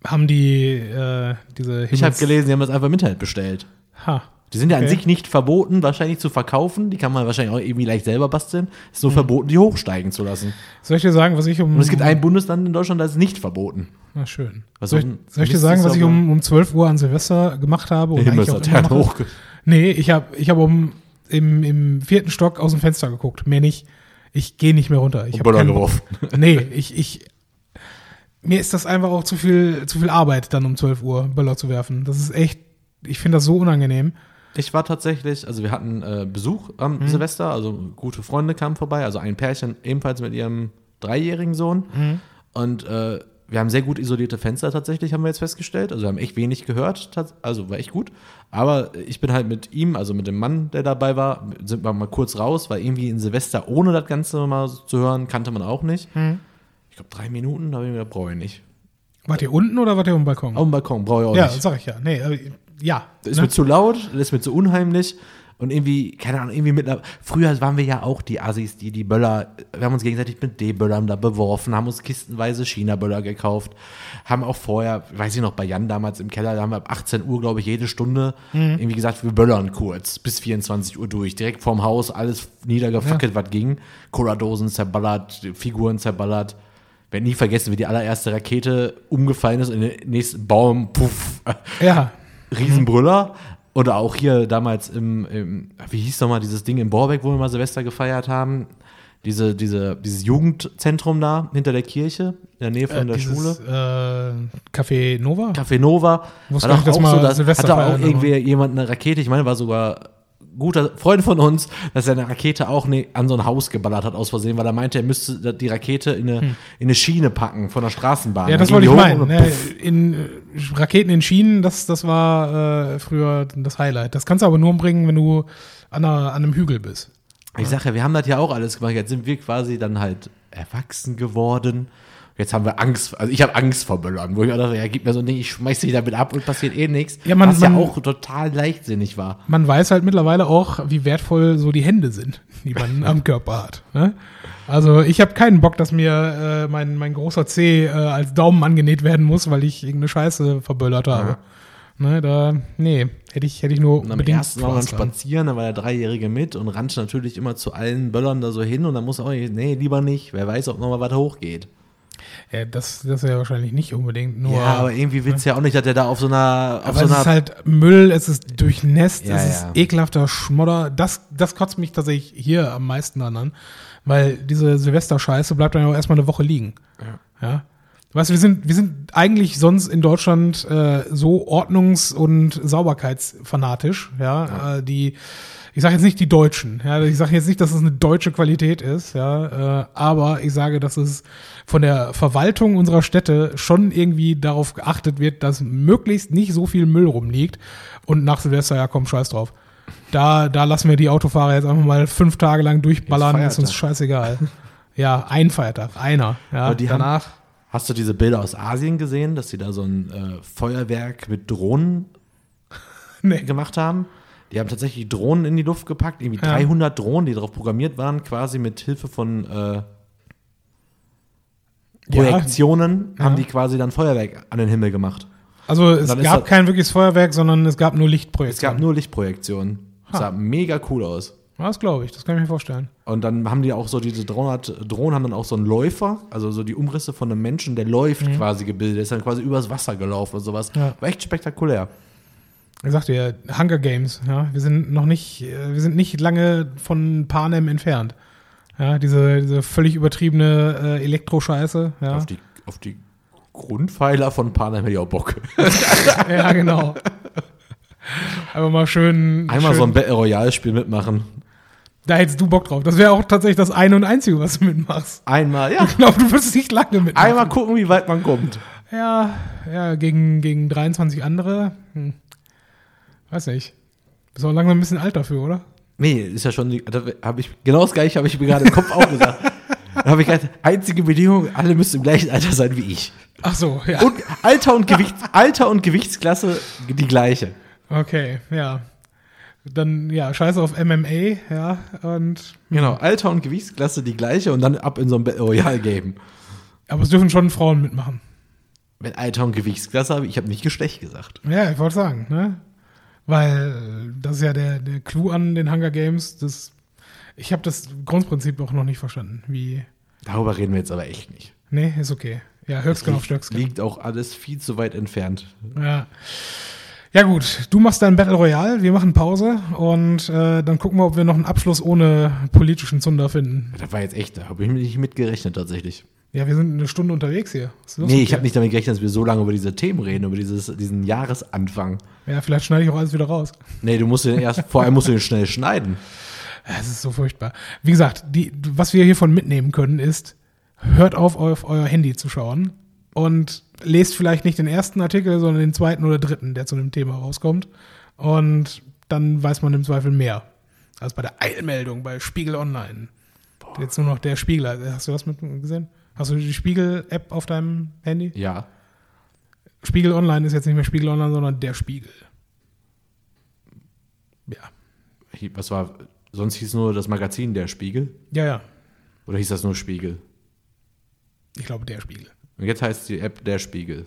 Haben die äh, diese Ich habe Himmels- gelesen, die haben das einfach im Internet bestellt. Ha. Die sind ja an Okay. sich nicht verboten, wahrscheinlich zu verkaufen. Die kann man wahrscheinlich auch irgendwie leicht selber basteln. Ist Mhm. nur verboten, die hochsteigen zu lassen. Soll ich dir sagen, was ich um. Und es gibt ein Bundesland in Deutschland, das ist nicht verboten. Na schön. Was soll, ich, soll ich dir sagen, was ich um, um 12 Uhr an Silvester gemacht habe? Auch immer Himmelslaternen mache? hoch. Nee, ich habe ich hab um im, im vierten Stock aus dem Fenster geguckt. Mehr nicht. Ich gehe nicht mehr runter. Ich Und hab Böller keinen- geworfen. Nee, ich, ich, mir ist das einfach auch zu viel, zu viel Arbeit, dann um 12 Uhr Böller zu werfen. Das ist echt, ich finde das so unangenehm. Ich war tatsächlich, also wir hatten äh, Besuch am Mhm. Silvester, also gute Freunde kamen vorbei, also ein Pärchen ebenfalls mit ihrem dreijährigen Sohn. Mhm. Und äh, wir haben sehr gut isolierte Fenster tatsächlich, haben wir jetzt festgestellt. Also wir haben echt wenig gehört, also war echt gut. Aber ich bin halt mit ihm, also mit dem Mann, der dabei war, sind wir mal kurz raus, weil irgendwie in Silvester ohne das Ganze mal zu hören, kannte man auch nicht. Mhm. Ich glaube, drei Minuten, da habe ich mir brauche ich nicht. Wart ihr unten oder wart ihr auf dem Balkon? Auf dem Balkon brauche ich auch ja, nicht. sag ich ja. Nee, ja. Das ist ne? mir zu laut, das ist mir zu unheimlich. Und irgendwie, keine Ahnung, irgendwie mit Früher waren wir ja auch die Assis, die die Böller, wir haben uns gegenseitig mit D-Böllern da beworfen, haben uns kistenweise China-Böller gekauft, haben auch vorher, weiß ich noch, bei Jan damals im Keller, da haben wir ab 18 Uhr, glaube ich, jede Stunde irgendwie gesagt, wir böllern kurz, bis 24 Uhr durch, direkt vorm Haus, alles niedergefackelt, was ging. Cola-Dosen zerballert, Figuren zerballert. Werd nie vergessen, wie die allererste Rakete umgefallen ist und in den nächsten Baum, puff, Ja. Riesenbrüller. Oder auch hier damals im, im wie hieß nochmal dieses Ding in Borbeck, wo wir mal Silvester gefeiert haben. Diese, diese, dieses Jugendzentrum da hinter der Kirche, in der Nähe von Äh, der dieses, Schule. Äh, Café Nova? Café Nova. Wusste dass auch mal so, dass, hatte auch irgendwie jemand eine Rakete, ich meine, war sogar guter Freund von uns, dass er eine Rakete auch ne, an so ein Haus geballert hat aus Versehen, weil er meinte, er müsste die Rakete in eine, in eine Schiene packen von der Straßenbahn. Hm. Ja, das wollte ich meinen. Ne? In Raketen in Schienen, das, das war äh, früher das Highlight. Das kannst du aber nur bringen, wenn du an, einer, an einem Hügel bist. Ich sage ja, wir haben das ja auch alles gemacht. Jetzt sind wir quasi dann halt erwachsen geworden. Jetzt haben wir Angst, also ich habe Angst vor Böllern, wo ich auch dachte, ja, gib mir so ein Ding, ich schmeiß dich damit ab und passiert eh nichts. Ja, man- was ja man- auch total leichtsinnig war. Man weiß halt mittlerweile auch, wie wertvoll so die Hände sind, die man am Körper hat. Ne? Also ich habe keinen Bock, dass mir äh, mein, mein großer Zeh äh, als Daumen angenäht werden muss, weil ich irgendeine Scheiße verböllert habe. Ne, da, nee, hätte ich, hätte ich nur Und am ersten Mal. Spazieren, da war der Dreijährige mit und rannte natürlich immer zu allen Böllern da so hin und dann muss auch, nee, lieber nicht. Wer weiß, ob noch mal was hochgeht. Ja, das, das ist ja wahrscheinlich nicht unbedingt nur. ja, aber irgendwie willst du ja auch nicht, dass der da auf so einer, auf Aber so es einer ist halt Müll, es ist durchnässt, Ja, es ist ja. ekelhafter Schmodder. Das, das kotzt mich tatsächlich hier am meisten an, an, weil diese Silvester-Scheiße bleibt dann ja auch erstmal eine Woche liegen. Ja. Weißt du, wir sind, wir sind eigentlich sonst in Deutschland äh, so ordnungs- und sauberkeitsfanatisch, ja, Äh, die, ich sage jetzt nicht die Deutschen, ja, ich sage jetzt nicht, dass es eine deutsche Qualität ist, ja, äh, aber ich sage, dass es von der Verwaltung unserer Städte schon irgendwie darauf geachtet wird, dass möglichst nicht so viel Müll rumliegt und nach Silvester, ja komm, scheiß drauf. Da, da lassen wir die Autofahrer jetzt einfach mal fünf Tage lang durchballern, ist uns scheißegal. ja, ein Feiertag, einer. Ja, Aber die haben- danach. Hast du diese Bilder aus Asien gesehen, dass sie da so ein äh, Feuerwerk mit Drohnen Nee. gemacht haben? Die haben tatsächlich Drohnen in die Luft gepackt, irgendwie Ja. 300 Drohnen, die darauf programmiert waren, quasi mit Hilfe von äh, Projektionen, Ja. haben die quasi dann Feuerwerk an den Himmel gemacht. Also es gab das- kein wirkliches Feuerwerk, sondern es gab nur Es Lichtprojektionen. gab nur Lichtprojektionen. Ha. Sah mega cool aus. Das glaube ich, das kann ich mir vorstellen. Und dann haben die auch so diese 300 Drohnen haben dann auch so einen Läufer, also so die Umrisse von einem Menschen, der läuft quasi gebildet, der ist dann quasi übers Wasser gelaufen und sowas. Mhm. Ja. War echt spektakulär. Ich sagte ja, Hunger Games, ja, wir sind noch nicht, äh, wir sind nicht lange von Panem entfernt. Ja, diese, diese völlig übertriebene äh, Elektroscheiße, ja. Auf, die, auf die Grundpfeiler von Panem hätte ich auch Bock. ja, genau. Aber mal schön. Einmal schön, so ein Battle Royale-Spiel mitmachen. Da hättest du Bock drauf. Das wäre auch tatsächlich das eine und einzige, was du mitmachst. Einmal, ja. Ich glaube, du wirst nicht lange mitmachen. Einmal gucken, wie weit man kommt. Ja, ja, gegen, gegen 23 andere. Hm. Weiß nicht. Bist auch langsam ein bisschen alt dafür, oder? Nee, ist ja schon, die- da hab ich, genau das gleiche habe ich mir gerade im Kopf auch gesagt. Da habe ich gesagt, einzige Bedingung, alle müssen im gleichen Alter sein wie ich. Ach so, ja. Und Alter und, Gewicht, Alter und Gewichtsklasse die gleiche. Okay, ja. Dann, ja, scheiße auf MMA, ja, und. Genau, Alter und Gewichtsklasse die gleiche und dann ab in so ein Battle Royale Game. Aber es dürfen schon Frauen mitmachen. Mit Alter und Gewichtsklasse habe ich, ich habe nicht Geschlecht gesagt. Ja, ich wollte sagen, ne? Weil äh, das ist ja der, der Clou an den Hunger Games. Das, ich habe das Grundprinzip auch noch nicht verstanden. Wie. Darüber reden wir jetzt aber echt nicht. Nee, ist okay. Ja, Höchstgen auf Stöcksken. Liegt auch alles viel zu weit entfernt. Ja. Ja gut, du machst dein Battle Royale, wir machen Pause und äh, dann gucken wir, ob wir noch einen Abschluss ohne politischen Zunder finden. Das war jetzt echt, da habe ich nicht mit gerechnet tatsächlich. Ja, wir sind eine Stunde unterwegs hier. Nee, ich habe nicht damit gerechnet, dass wir so lange über diese Themen reden, über dieses, diesen Jahresanfang. Ja, vielleicht schneide ich auch alles wieder raus. Nee, du musst den erst, vor allem musst du den schnell schneiden. Es ist so furchtbar. Wie gesagt, die, was wir hiervon mitnehmen können, ist, hört auf, auf euer Handy zu schauen und lest vielleicht nicht den ersten Artikel, sondern den zweiten oder dritten, der zu dem Thema rauskommt. Und dann weiß man im Zweifel mehr. Als bei der Eilmeldung bei Spiegel Online. Jetzt nur noch der Spiegel. Hast du was mit gesehen? Hast du die Spiegel-App auf deinem Handy? Ja. Spiegel Online ist jetzt nicht mehr Spiegel Online, sondern der Spiegel. Ja. Was war, sonst hieß nur das Magazin Der Spiegel? Ja, ja. Oder hieß das nur Spiegel? Ich glaube, der Spiegel. Und jetzt heißt die App Der Spiegel.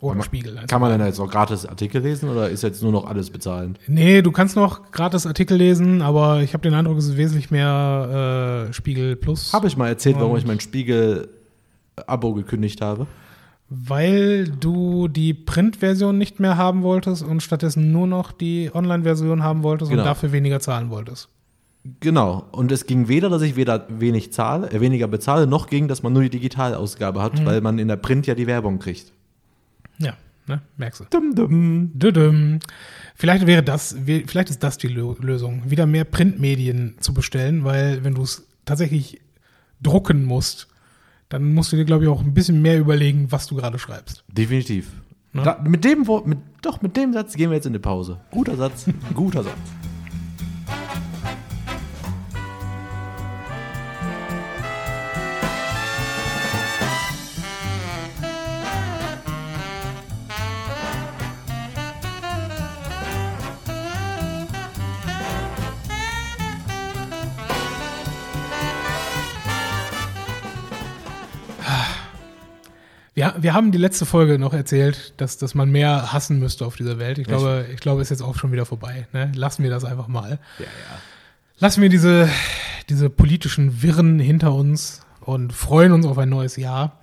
Oder Kann man- Spiegel. also. Kann man denn jetzt auch gratis Artikel lesen oder ist jetzt nur noch alles bezahlend? Nee, du kannst noch gratis Artikel lesen, aber ich habe den Eindruck, es ist wesentlich mehr äh, Spiegel Plus. Habe ich mal erzählt, warum ich mein Spiegel-Abo gekündigt habe? Weil du die Print-Version nicht mehr haben wolltest und stattdessen nur noch die Online-Version haben wolltest Genau. und dafür weniger zahlen wolltest. Genau. Und es ging weder, dass ich weder wenig zahle, äh, weniger bezahle, noch ging, dass man nur die Digitalausgabe hat, weil man in der Print ja die Werbung kriegt. Ja, ne? merkst du. Dum, dum. Düdüm. Vielleicht wäre das, vielleicht ist das die Lö- Lösung, wieder mehr Printmedien zu bestellen, weil wenn du es tatsächlich drucken musst, dann musst du dir, glaube ich, auch ein bisschen mehr überlegen, was du gerade schreibst. Definitiv. Ne? Da, mit dem Wort, mit, doch, mit dem Satz gehen wir jetzt in die Pause. Guter Satz, guter Satz. Wir, wir haben die letzte Folge noch erzählt, dass, dass man mehr hassen müsste auf dieser Welt. Ich glaube, ich glaube, ist jetzt auch schon wieder vorbei. Ne? Lassen wir das einfach mal. Ja, ja. Lassen wir diese, diese politischen Wirren hinter uns und freuen uns auf ein neues Jahr.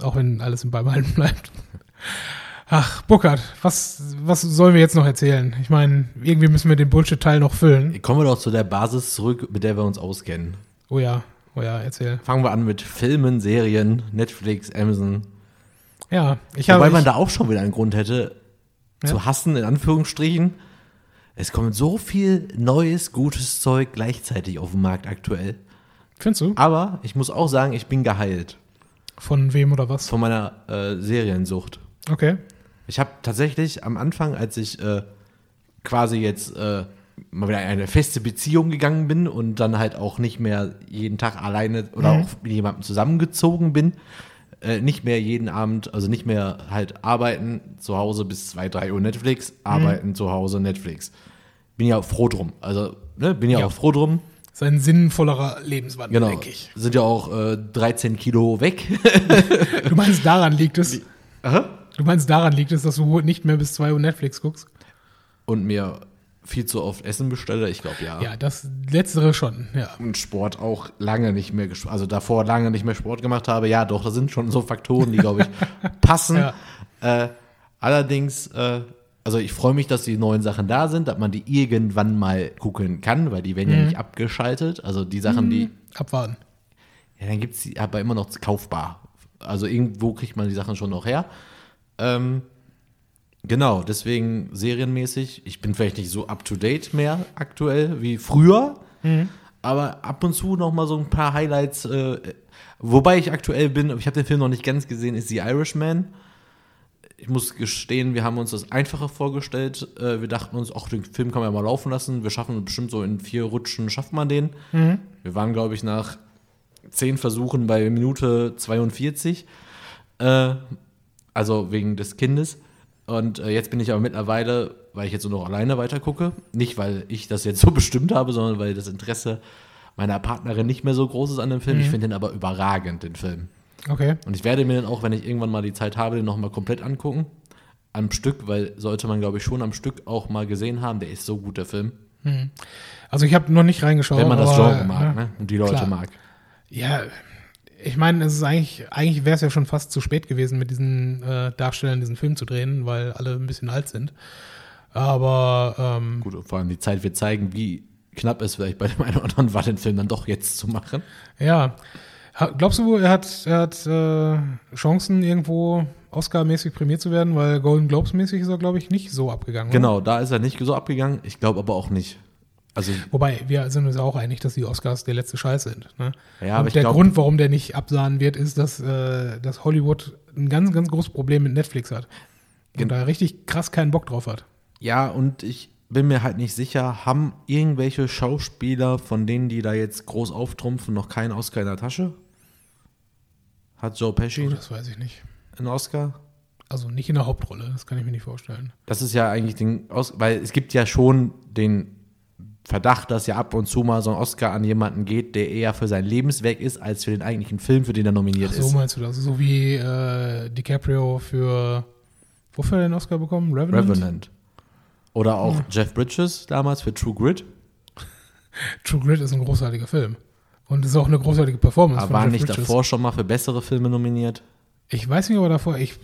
Auch wenn alles im Beibehalten bleibt. Ach, Burkhard, was, was sollen wir jetzt noch erzählen? Ich meine, irgendwie müssen wir den Bullshit-Teil noch füllen. Kommen wir doch zu der Basis zurück, mit der wir uns auskennen. Oh ja, oh ja, erzähl. Fangen wir an mit Filmen, Serien, Netflix, Amazon. Ja, ich habe. Wobei man da auch schon wieder einen Grund hätte, Ja. zu hassen, in Anführungsstrichen. Es kommt so viel neues, gutes Zeug gleichzeitig auf den Markt aktuell. Findest du? Aber ich muss auch sagen, ich bin geheilt Von wem oder was? von meiner äh, Seriensucht. Okay. Ich habe tatsächlich am Anfang, als ich äh, quasi jetzt äh, mal wieder in eine feste Beziehung gegangen bin und dann halt auch nicht mehr jeden Tag alleine oder Mhm. auch mit jemandem zusammengezogen bin, äh, nicht mehr jeden Abend, also nicht mehr halt arbeiten, zu Hause bis 2, 3 Uhr Netflix, arbeiten zu Hause Netflix. Bin ja auch froh drum. Also, ne, bin ja, Ja. auch froh drum. Das ist ein sinnvollerer Lebenswandel, Genau. denke ich. Sind ja auch äh, 13 Kilo weg. Du meinst, daran liegt es? Aha. Du meinst, daran liegt es, dass du nicht mehr bis 2 Uhr Netflix guckst? und mir viel zu oft Essen bestelle. Ich glaube, ja. Ja, das Letztere schon, ja. und Sport auch lange nicht mehr, also davor lange nicht mehr Sport gemacht habe. Ja, doch, das sind schon so Faktoren, die, glaube ich, passen. Ja. Äh, allerdings, äh, also ich freue mich, dass die neuen Sachen da sind, dass man die irgendwann mal gucken kann, weil die werden ja nicht abgeschaltet. Also die Sachen, die, Abwarten. ja, dann gibt es die aber immer noch kaufbar. Also irgendwo kriegt man die Sachen schon noch her. Ähm, genau, deswegen serienmäßig. Ich bin vielleicht nicht so up to date mehr aktuell wie früher, aber ab und zu noch mal so ein paar Highlights. Äh, wobei ich aktuell bin, ich habe den Film noch nicht ganz gesehen, ist The Irishman. Ich muss gestehen, wir haben uns das einfacher vorgestellt. Äh, wir dachten uns, ach, den Film kann man ja mal laufen lassen. Wir schaffen bestimmt so in vier Rutschen, schafft man den. Wir waren, glaube ich, nach zehn Versuchen bei Minute 42. Äh, also wegen des Kindes. Und äh, jetzt bin ich aber mittlerweile, weil ich jetzt nur noch alleine weiter gucke, nicht weil ich das jetzt so bestimmt habe, sondern weil das Interesse meiner Partnerin nicht mehr so groß ist an dem Film. Ich finde den aber überragend, den Film. Okay. Und ich werde mir den auch, wenn ich irgendwann mal die Zeit habe, den nochmal komplett angucken. Am Stück, weil sollte man, glaube ich, schon am Stück auch mal gesehen haben. Der ist so gut, der Film. Also ich habe noch nicht reingeschaut. Wenn man das Genre mag ja, ne? und die Leute klar. mag. Ja, ich meine, es ist eigentlich, eigentlich wäre es ja schon fast zu spät gewesen, mit diesen äh, Darstellern diesen Film zu drehen, weil alle ein bisschen alt sind. Aber ähm, Gut, vor allem die Zeit wird zeigen, wie knapp es vielleicht bei dem einen oder anderen war, den Film dann doch jetzt zu machen. ja, glaubst du, er hat, er hat äh, Chancen, irgendwo Oscar-mäßig prämiert zu werden? Weil Golden Globes-mäßig ist er, glaube ich, nicht so abgegangen. oder? Genau, da ist er nicht so abgegangen. Ich glaube aber auch nicht. Also, Wobei, wir sind uns auch einig, dass die Oscars der letzte Scheiß sind. Ne? Ja, aber Und der glaub- Grund, warum der nicht absahen wird, ist, dass, äh, dass Hollywood ein ganz, ganz großes Problem mit Netflix hat. Und da richtig krass keinen Bock drauf hat. ja, und ich bin mir halt nicht sicher, haben irgendwelche Schauspieler, von denen die da jetzt groß auftrumpfen, noch keinen Oscar in der Tasche? Hat Joe Pesci Oh, das weiß ich nicht. einen Oscar? Also nicht in der Hauptrolle, das kann ich mir nicht vorstellen. Das ist ja eigentlich den Os weil es gibt ja schon den Verdacht, dass ja ab und zu mal so ein Oscar an jemanden geht, der eher für sein Lebenswerk ist, als für den eigentlichen Film, für den er nominiert Ach so ist. meinst du das? So wie äh, DiCaprio für wofür hat er den Oscar bekommen? Revenant? Revenant. Oder auch Jeff Bridges damals für True Grit. True Grit ist ein großartiger Film. Und es ist auch eine großartige Performance Aber war Jeff nicht Bridges. davor schon mal für bessere Filme nominiert? Ich weiß nicht, aber davor, ich,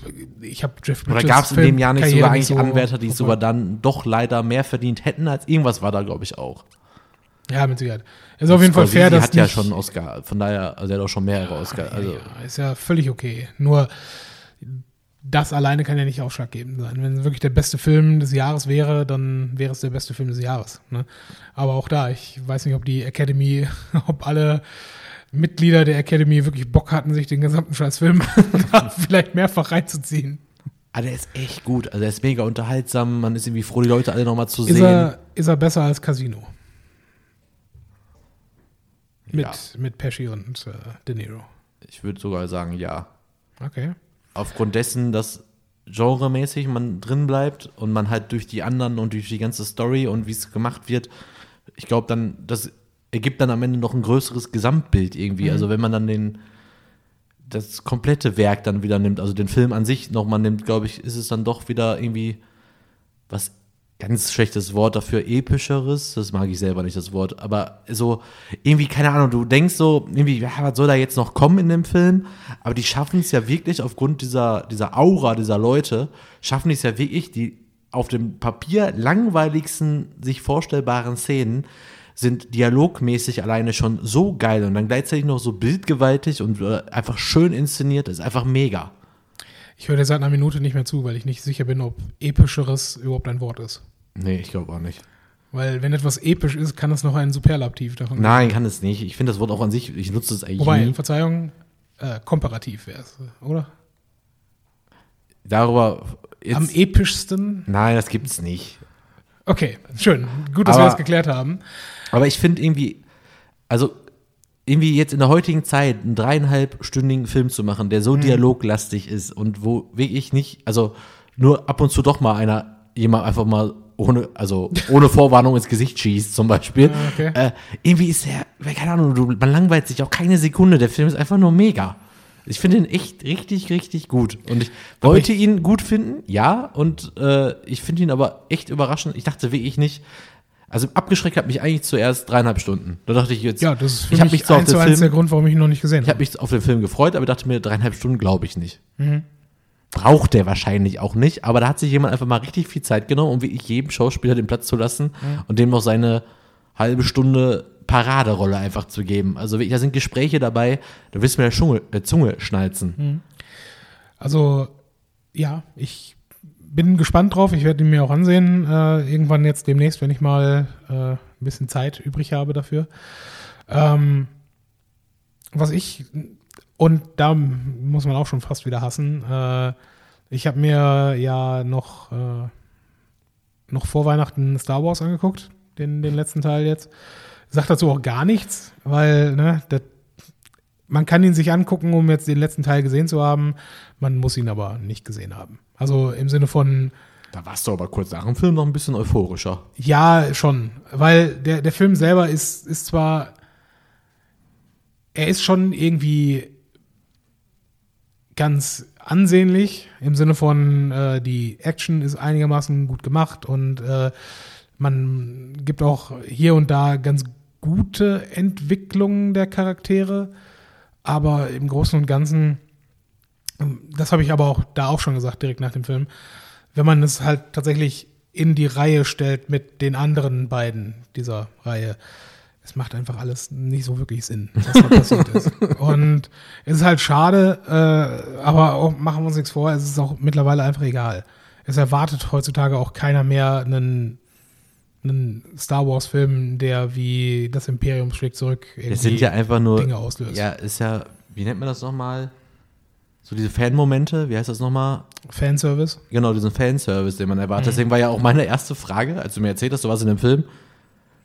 ich habe Jeff Oder Bridges gab es in dem Jahr nicht Karriere sogar eigentlich so Anwärter, die sogar dann doch leider mehr verdient hätten als irgendwas war da, glaube ich, auch. Ja, mit Sicherheit. Ist auf jeden Fall fair, dass hat ja schon einen Oscar, von daher, also er hat auch schon mehrere Oscar. Ja, Also, ja, ist ja völlig okay. Nur das alleine kann ja nicht ausschlaggebend sein. Wenn es wirklich der beste Film des Jahres wäre, dann wäre es der beste Film des Jahres. Ne? Aber auch da, ich weiß nicht, ob die Academy, ob alle Mitglieder der Academy wirklich Bock hatten, sich den gesamten Scheißfilm vielleicht mehrfach reinzuziehen. ah, der ist echt gut. Also er ist mega unterhaltsam. Man ist irgendwie froh, die Leute alle nochmal zu Ist sehen. er, ist er besser als Casino? Mit, Ja. mit Pesci und äh, De Niro. Ich würde sogar sagen, ja. Okay. Aufgrund dessen, dass genremäßig man drin bleibt und man halt durch die anderen und durch die ganze Story und wie es gemacht wird, ich glaube dann, das ergibt dann am Ende noch ein größeres Gesamtbild irgendwie. Also wenn man dann den das komplette Werk dann wieder nimmt, also den Film an sich nochmal nimmt, glaube ich, ist es dann doch wieder irgendwie was ganz schlechtes Wort dafür, epischeres, das mag ich selber nicht, das Wort, aber so irgendwie, keine Ahnung, du denkst so, irgendwie, ja, was soll da jetzt noch kommen in dem Film? Aber die schaffen es ja wirklich aufgrund dieser, dieser Aura dieser Leute, schaffen es ja wirklich, die auf dem Papier langweiligsten sich vorstellbaren Szenen sind dialogmäßig alleine schon so geil und dann gleichzeitig noch so bildgewaltig und äh, einfach schön inszeniert, ist einfach mega. Ich höre dir seit einer Minute nicht mehr zu, weil ich nicht sicher bin, ob epischeres überhaupt ein Wort ist. Nee, ich glaube auch nicht. Weil wenn etwas episch ist, kann es noch ein Superlativ davon Nein, kann es nicht. Ich finde das Wort auch an sich, ich nutze es eigentlich Wobei, nie. Verzeihung, äh, komparativ wäre es, oder? Darüber jetzt, Am epischsten? Nein, das gibt's nicht. Okay, schön. Gut, dass Aber- wir das geklärt haben. Aber ich finde irgendwie, also irgendwie jetzt in der heutigen Zeit einen dreieinhalbstündigen Film zu machen, der so Mhm. dialoglastig ist und wo wirklich nicht, also nur ab und zu doch mal einer, jemand einfach mal ohne, also ohne Vorwarnung ins Gesicht schießt zum Beispiel. Ah, okay. Äh, irgendwie ist der, keine Ahnung, du, man langweilt sich auch keine Sekunde. Der Film ist einfach nur mega. Ich finde ihn echt richtig, richtig gut. Und ich Aber wollte ihn gut finden, ja. Und äh, ich finde ihn aber echt überraschend. Ich dachte wirklich nicht. Also abgeschreckt hat mich eigentlich zuerst dreieinhalb Stunden. Da dachte ich jetzt, Ja, das ist für ich habe mich mich auf eins den zu eins der Film, Grund, warum ich ihn noch nicht gesehen ich habe habe. mich auf den Film gefreut, aber dachte mir, dreieinhalb Stunden glaube ich nicht. Mhm. Braucht der wahrscheinlich auch nicht, aber da hat sich jemand einfach mal richtig viel Zeit genommen, um wirklich jedem Schauspieler den Platz zu lassen Mhm. und dem noch seine halbe Stunde Paraderolle einfach zu geben. Also da sind Gespräche dabei, da willst du mir der Schunge, äh, Zunge schnalzen. Also, ja, ich bin gespannt drauf. Ich werde ihn mir auch ansehen. Äh, irgendwann jetzt demnächst, wenn ich mal äh, ein bisschen Zeit übrig habe dafür. Ähm, was ich, und da muss man auch schon fast wieder hassen, äh, ich habe mir ja noch, äh, noch vor Weihnachten Star Wars angeguckt, den, den letzten Teil jetzt. Sagt dazu auch gar nichts, weil ne, das man kann ihn sich angucken, um jetzt den letzten Teil gesehen zu haben. Man muss ihn aber nicht gesehen haben. Also im Sinne von, Da warst du aber kurz nach dem Film noch ein bisschen euphorischer. ja, schon. Weil der, der Film selber ist, ist zwar, er ist schon irgendwie ganz ansehnlich im Sinne von, äh, die Action ist einigermaßen gut gemacht und äh, man gibt auch hier und da ganz gute Entwicklungen der Charaktere. Aber im Großen und Ganzen, das habe ich aber auch da auch schon gesagt, direkt nach dem Film, wenn man es halt tatsächlich in die Reihe stellt mit den anderen beiden dieser Reihe, es macht einfach alles nicht so wirklich Sinn, was da passiert ist. Und es ist halt schade, äh, aber auch, machen wir uns nichts vor, es ist auch mittlerweile einfach egal. Es erwartet heutzutage auch keiner mehr einen, einen Star Wars-Film, der wie das Imperium schlägt zurück Es sind ja einfach nur. Dinge auslöst. Ja, ist ja, wie nennt man das nochmal? So diese Fan-Momente, wie heißt das nochmal? Fanservice. Genau, diesen Fanservice, den man erwartet. Deswegen war ja auch meine erste Frage, als du mir erzählt hast, du warst in dem Film,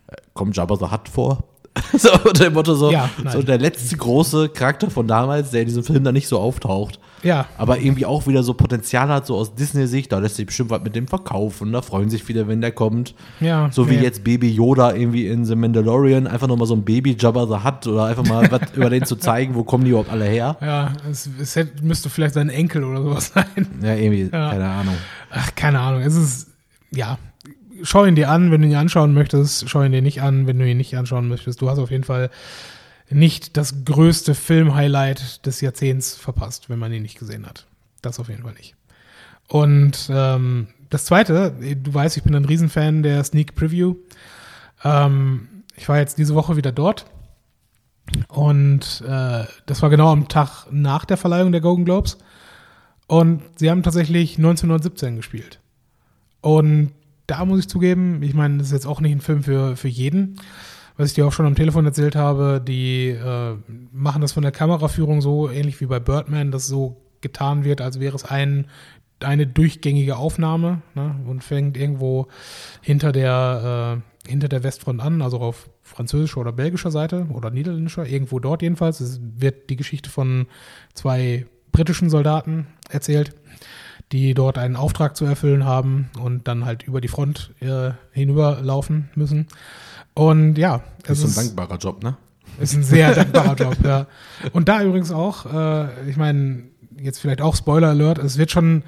äh, kommt Jabba the Hutt vor? so unter dem Motto so, Ja, so der letzte große Charakter von damals, der in diesem Film dann nicht so auftaucht. Ja, Aber irgendwie auch wieder so Potenzial hat, so aus Disney-Sicht, da lässt sich bestimmt was mit dem verkaufen, da freuen sich viele, wenn der kommt. ja. So wie nee. jetzt Baby Yoda irgendwie in The Mandalorian, einfach nochmal so ein Baby Jabba the Hutt oder einfach mal was über den zu zeigen, wo kommen die überhaupt alle her. Ja, es, es hätte, müsste vielleicht sein Enkel oder sowas sein. Ja, irgendwie, Ja. keine Ahnung. Ach, keine Ahnung. Es ist, ja, schau ihn dir an, wenn du ihn anschauen möchtest. Schau ihn dir nicht an, wenn du ihn nicht anschauen möchtest. Du hast auf jeden Fall nicht das größte Film-Highlight des Jahrzehnts verpasst, wenn man ihn nicht gesehen hat. Das auf jeden Fall nicht. Und ähm, das Zweite, du weißt, ich bin ein Riesenfan der Sneak Preview. Ähm, ich war jetzt diese Woche wieder dort. Und äh, das war genau am Tag nach der Verleihung der Golden Globes. Und sie haben tatsächlich 1917 gespielt. Und da muss ich zugeben, ich meine, das ist jetzt auch nicht ein Film für, für jeden. Was ich dir auch schon am Telefon erzählt habe, die äh, machen das von der Kameraführung so ähnlich wie bei Birdman, dass so getan wird, als wäre es ein, eine durchgängige Aufnahme ne, und fängt irgendwo hinter der, äh, hinter der Westfront an, also auf französischer oder belgischer Seite oder niederländischer, irgendwo dort jedenfalls. Es wird die Geschichte von zwei britischen Soldaten erzählt, die dort einen Auftrag zu erfüllen haben und dann halt über die Front äh, hinüberlaufen müssen. Und ja, es ist ein dankbarer Job, ne? ist ein sehr dankbarer Job, ja. Und da übrigens auch, äh, ich meine, jetzt vielleicht auch Spoiler Alert, es wird schon,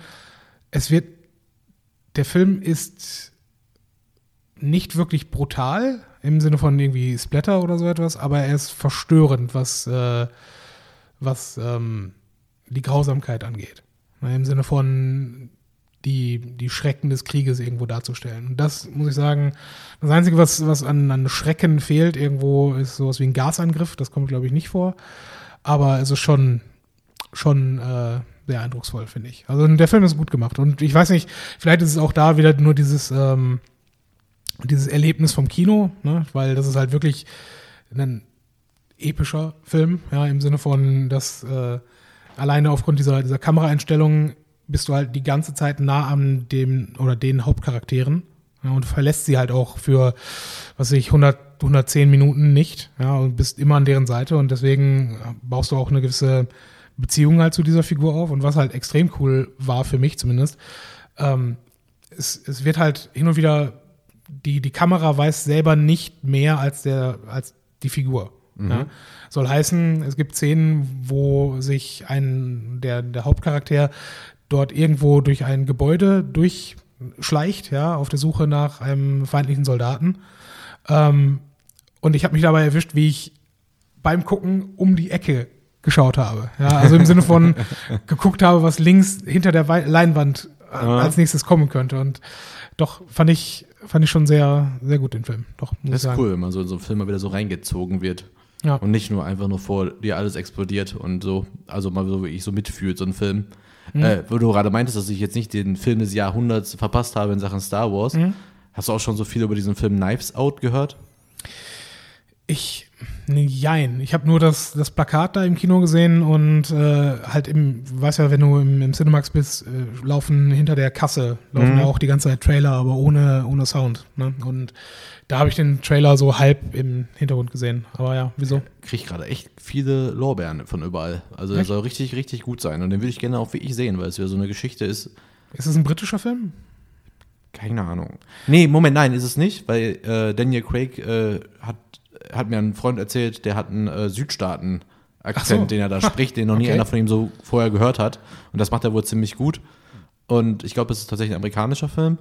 es wird, der Film ist nicht wirklich brutal im Sinne von irgendwie Splatter oder so etwas, aber er ist verstörend, was, äh, was ähm, die Grausamkeit angeht. Im Sinne von die, die Schrecken des Krieges irgendwo darzustellen. Und das muss ich sagen, das Einzige, was, was an, an Schrecken fehlt, irgendwo ist sowas wie ein Gasangriff. Das kommt, glaube ich, nicht vor. Aber es ist schon, schon äh, sehr eindrucksvoll, finde ich. Also der Film ist gut gemacht. Und ich weiß nicht, vielleicht ist es auch da wieder nur dieses, ähm, dieses Erlebnis vom Kino, ne? weil das ist halt wirklich ein epischer Film, ja, im Sinne von, dass äh, alleine aufgrund dieser, dieser Kameraeinstellungen bist du halt die ganze Zeit nah an dem oder den Hauptcharakteren ja, und verlässt sie halt auch für, was weiß ich, 100, 110 Minuten nicht, ja, und bist immer an deren Seite und deswegen baust du auch eine gewisse Beziehung halt zu dieser Figur auf und was halt extrem cool war für mich zumindest, ähm, es, es wird halt hin und wieder, die, die Kamera weiß selber nicht mehr als der, als die Figur. Ja? Soll heißen, es gibt Szenen, wo sich ein, der, der Hauptcharakter dort irgendwo durch ein Gebäude durchschleicht, ja, auf der Suche nach einem feindlichen Soldaten. Ähm, und ich habe mich dabei erwischt, wie ich beim Gucken um die Ecke geschaut habe. Ja, also im Sinne von geguckt habe, was links hinter der Wei- Leinwand äh, als nächstes kommen könnte. Und doch fand ich, fand ich schon sehr, sehr gut den Film. Doch, muss Das ist sagen. cool, wenn man so in so einen Film mal wieder so reingezogen wird. Ja. Und nicht nur einfach nur vor dir alles explodiert und so, also mal so wirklich so mitfühlt, so ein Film. Mhm. Äh, wo du gerade meintest, dass ich jetzt nicht den Film des Jahrhunderts verpasst habe in Sachen Star Wars. Mhm. Hast du auch schon so viel über diesen Film Knives Out gehört? Ich, ne, jein. Ich habe nur das, das Plakat da im Kino gesehen und äh, halt im, du weißt ja, wenn du im, im Cinemax bist, äh, laufen hinter der Kasse, laufen Mhm. ja auch die ganze Zeit Trailer, aber ohne, ohne Sound. Ne? Und da habe ich den Trailer so halb im Hintergrund gesehen. Aber ja, wieso? Krieg gerade echt viele Lorbeeren von überall. Also der Echt? soll richtig, richtig gut sein. Und den würde ich gerne auch wirklich sehen, weil es wieder so eine Geschichte ist. Ist es ein britischer Film? Keine Ahnung. Nee, Moment, nein, ist es nicht, weil äh, Daniel Craig äh, hat, hat mir ein Freund erzählt, der hat einen äh, Südstaaten-Akzent, so. den er da spricht, den noch nie Okay. einer von ihm so vorher gehört hat. Und das macht er wohl ziemlich gut. Und ich glaube, es ist tatsächlich ein amerikanischer Film.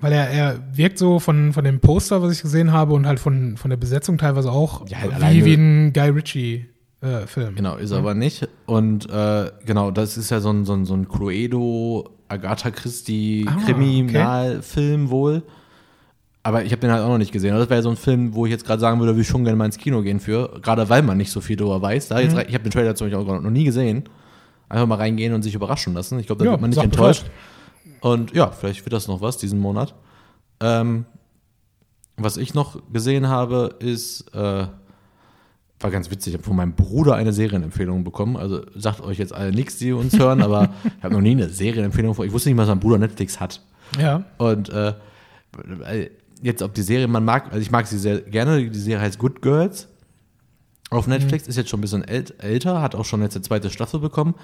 Weil er, er wirkt so von, von dem Poster, was ich gesehen habe, und halt von, von der Besetzung teilweise auch Ja, halt wie, wie ein Guy Ritchie. äh. Genau, ist aber nicht. Und äh, genau, das ist ja so ein, so ein, so ein Cluedo, Agatha Christie, Ah, Kriminalfilm wohl. Aber ich habe den halt auch noch nicht gesehen. Also Das wäre so ein Film, wo ich jetzt gerade sagen würde, würde ich schon gerne mal ins Kino gehen für. Gerade weil man nicht so viel darüber weiß. Da jetzt, Mhm. rein- ich habe den Trailer zum Beispiel auch noch nie gesehen. Einfach mal reingehen und sich überraschen lassen. Ich glaube, da Ja, wird man nicht enttäuscht. Und ja, vielleicht wird das noch was diesen Monat. Ähm, was ich noch gesehen habe, ist, äh, war ganz witzig, ich habe von meinem Bruder eine Serienempfehlung bekommen. Also sagt euch jetzt alle nichts, die uns hören, aber ich habe noch nie eine Serienempfehlung von. Ich wusste nicht mal, dass mein Bruder Netflix hat. Ja. Und äh, weil jetzt, ob die Serie man mag, also ich mag sie sehr gerne. Die Serie heißt Good Girls auf Netflix, ist jetzt schon ein bisschen ält älter, hat auch schon jetzt eine zweite Staffel bekommen.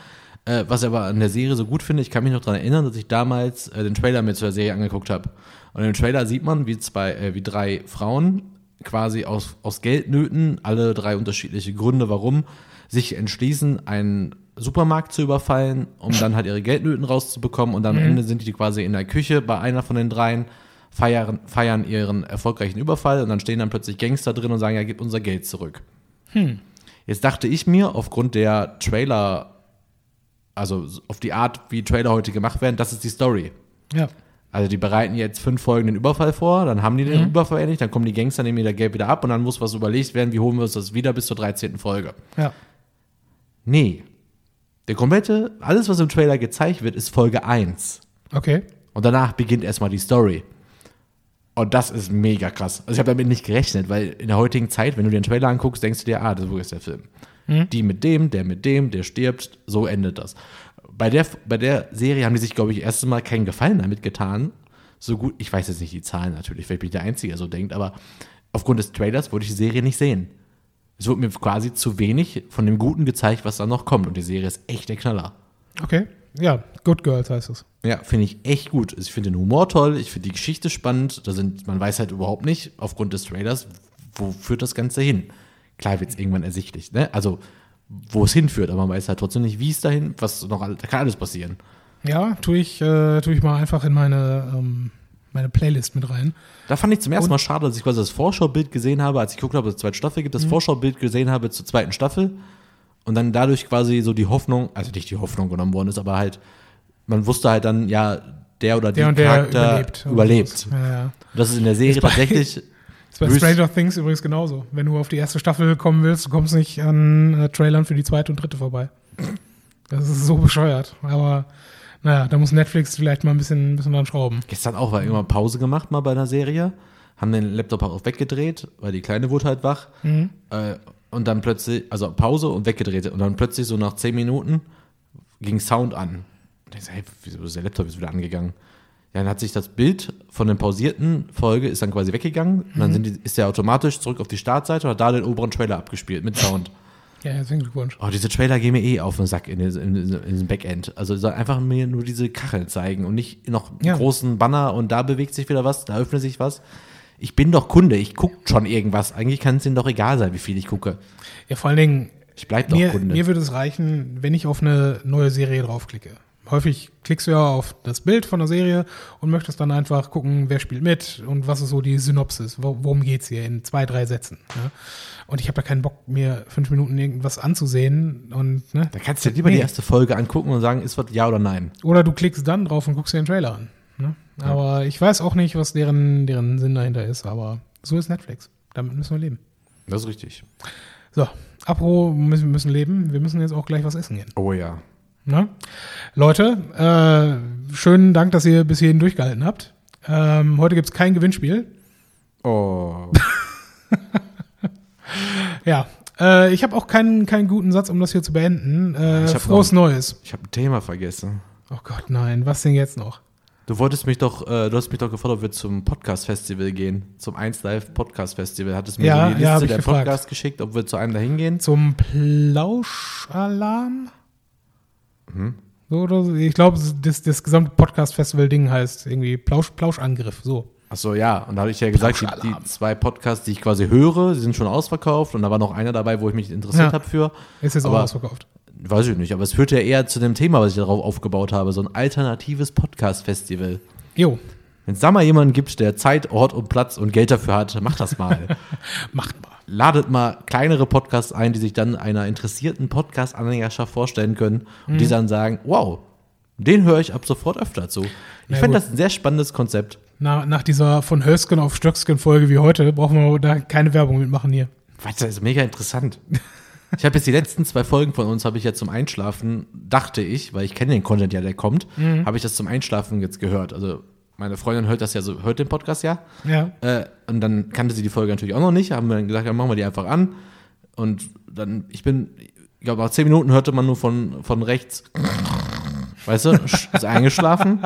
Äh, was ich aber an der Serie so gut finde, ich kann mich noch daran erinnern, dass ich damals äh, den Trailer mir zur Serie angeguckt habe. Und im Trailer sieht man, wie zwei, äh, wie drei Frauen quasi aus, aus Geldnöten, alle drei unterschiedliche Gründe, warum, sich entschließen, einen Supermarkt zu überfallen, um dann halt ihre Geldnöten rauszubekommen. Und am Ende sind die quasi in der Küche bei einer von den dreien, feiern, feiern ihren erfolgreichen Überfall und dann stehen dann plötzlich Gangster drin und sagen, ja, gib unser Geld zurück. Jetzt dachte ich mir, aufgrund der Trailer, also auf die Art, wie Trailer heute gemacht werden, das ist die Story. Ja. Also die bereiten jetzt fünf Folgen den Überfall vor, dann haben die den Überfall endlich, dann kommen die Gangster, nehmen ihr Geld wieder ab und dann muss was überlegt werden, wie holen wir uns das wieder bis zur 13. Folge. Ja. Nee. Der komplette, alles, was im Trailer gezeigt wird, ist Folge 1. Okay. Und danach beginnt erstmal die Story. Und das ist mega krass. Also ich habe damit nicht gerechnet, weil in der heutigen Zeit, wenn du dir den Trailer anguckst, denkst du dir, ah, das ist der Film. Die mit dem, der mit dem, der stirbt, so endet das. Bei der, bei der Serie haben die sich, glaube ich, erst Mal keinen Gefallen damit getan. So gut, ich weiß jetzt nicht die Zahlen natürlich, vielleicht bin ich der Einzige, der so denkt, aber aufgrund des Trailers wollte ich die Serie nicht sehen. Es wurde mir quasi zu wenig von dem Guten gezeigt, was da noch kommt. Und die Serie ist echt der Knaller. Okay. Ja, Good Girls heißt es. Ja, finde ich echt gut. Also Ich finde den Humor toll, ich finde die Geschichte spannend. Da sind, man weiß halt überhaupt nicht, aufgrund des Trailers, wo führt das Ganze hin. Klar wird es irgendwann ersichtlich, ne? Also, wo es hinführt, aber man weiß halt trotzdem nicht, wie es dahin, was noch, all- da kann alles passieren. Ja, tue ich, äh, tue ich mal einfach in meine, ähm, meine Playlist mit rein. Da fand ich zum ersten Und- Mal schade, dass ich quasi das Vorschaubild gesehen habe, als ich geguckt habe, dass es eine zweite Staffel gibt, Mhm. das Vorschaubild gesehen habe zur zweiten Staffel und dann dadurch quasi so die Hoffnung, also nicht die Hoffnung genommen worden ist, aber halt, man wusste halt dann, ja, der oder die Der und der Charakter überlebt. überlebt. Ja, ja. Das ist in der Serie tatsächlich Ist bei Stranger Things übrigens genauso. Wenn du auf die erste Staffel kommen willst, du kommst nicht an äh, Trailern für die zweite und dritte vorbei. Das ist so bescheuert. Aber naja, da muss Netflix vielleicht mal ein bisschen, ein bisschen dran schrauben. Gestern auch war immer Pause gemacht mal bei einer Serie, haben den Laptop auch weggedreht, weil die Kleine wurde halt wach. Mhm. Äh, und dann plötzlich, also Pause und weggedreht. Und dann plötzlich so nach zehn Minuten ging Sound an. Und ich so, hey, wieso ist der Laptop jetzt wieder angegangen? Ja, dann hat sich das Bild von der pausierten Folge ist dann quasi weggegangen. Und Mhm. dann sind die, ist der automatisch zurück auf die Startseite und hat da den oberen Trailer abgespielt mit Sound. Ja, herzlichen Glückwunsch. Oh, diese Trailer gehen mir eh auf den Sack in, den- in, in, in diesem Backend. Also soll einfach mir nur diese Kacheln zeigen und nicht noch einen Ja. großen Banner und da bewegt sich wieder was, da öffnet sich was. Ich bin doch Kunde, ich gucke schon irgendwas. Eigentlich kann es ihnen doch egal sein, wie viel ich gucke. Ja, vor allen Dingen, Ich bleib doch mir, Kunde. mir würde es reichen, wenn ich auf eine neue Serie draufklicke. Häufig klickst du ja auf das Bild von der Serie und möchtest dann einfach gucken, wer spielt mit und was ist so die Synopsis, wo, worum geht's hier in zwei, drei Sätzen. Ne? Und ich habe da keinen Bock, mir fünf Minuten irgendwas anzusehen und ne? da kannst du dir lieber die Nee. erste Folge angucken und sagen, ist was ja oder nein. Oder du klickst dann drauf und guckst dir den Trailer an. Aber ich weiß auch nicht, was deren, deren Sinn dahinter ist, aber so ist Netflix. Damit müssen wir leben. Das ist richtig. So, apro müssen, wir müssen leben. Wir müssen jetzt auch gleich was essen gehen. Oh ja. Ne? Leute, äh, schönen Dank, dass ihr bis hierhin durchgehalten habt. Ähm, heute gibt's kein Gewinnspiel. Oh. Ja, äh, ich habe auch keinen, keinen guten Satz, um das hier zu beenden. Äh, frohes Neues. Ich habe ein Thema vergessen. Oh Gott, nein, was denn jetzt noch? Du wolltest mich doch, äh, du hast mich doch gefordert, ob wir zum Podcast-Festival gehen. Zum 1 Live Podcast-Festival. Hattest mir Ja, so die ja, Liste ich der gefragt. Podcasts geschickt, ob wir zu einem da hingehen. Zum Plauschalarm? Mhm. So oder so. Ich glaube, das, das gesamte Podcast-Festival-Ding heißt irgendwie Plausch, Plauschangriff. So. Ach so, ja. Und da habe ich ja gesagt, die, die zwei Podcasts, die ich quasi höre, die sind schon ausverkauft. Und da war noch einer dabei, wo ich mich interessiert Ja. habe für. Ist jetzt Aber- auch ausverkauft. Weiß ich nicht, aber es führt ja eher zu dem Thema, was ich darauf aufgebaut habe. So ein alternatives Podcast-Festival. Jo, Wenn es da mal jemanden gibt, der Zeit, Ort und Platz und Geld dafür hat, mach das mal. macht mal. ladet mal kleinere Podcasts ein, die sich dann einer interessierten Podcast-Anhängerschaft vorstellen können und Mhm. die dann sagen, wow, den höre ich ab sofort öfter zu. Ich finde das ein sehr spannendes Konzept. Nach, nach dieser von Hösken auf Stöcksken Folge wie heute brauchen wir da keine Werbung mitmachen hier. Was, das ist mega interessant. Ich habe jetzt die letzten zwei Folgen von uns, habe ich jetzt zum Einschlafen, dachte ich, weil ich kenne den Content ja, der kommt, Mhm. habe ich das zum Einschlafen jetzt gehört. Also meine Freundin hört das ja so, hört den Podcast ja. Ja. Äh, und dann kannte sie die Folge natürlich auch noch nicht, haben wir dann gesagt, ja, machen wir die einfach an. Und dann, ich bin, ich glaube, nach zehn Minuten hörte man nur von, von rechts, weißt du, ist eingeschlafen.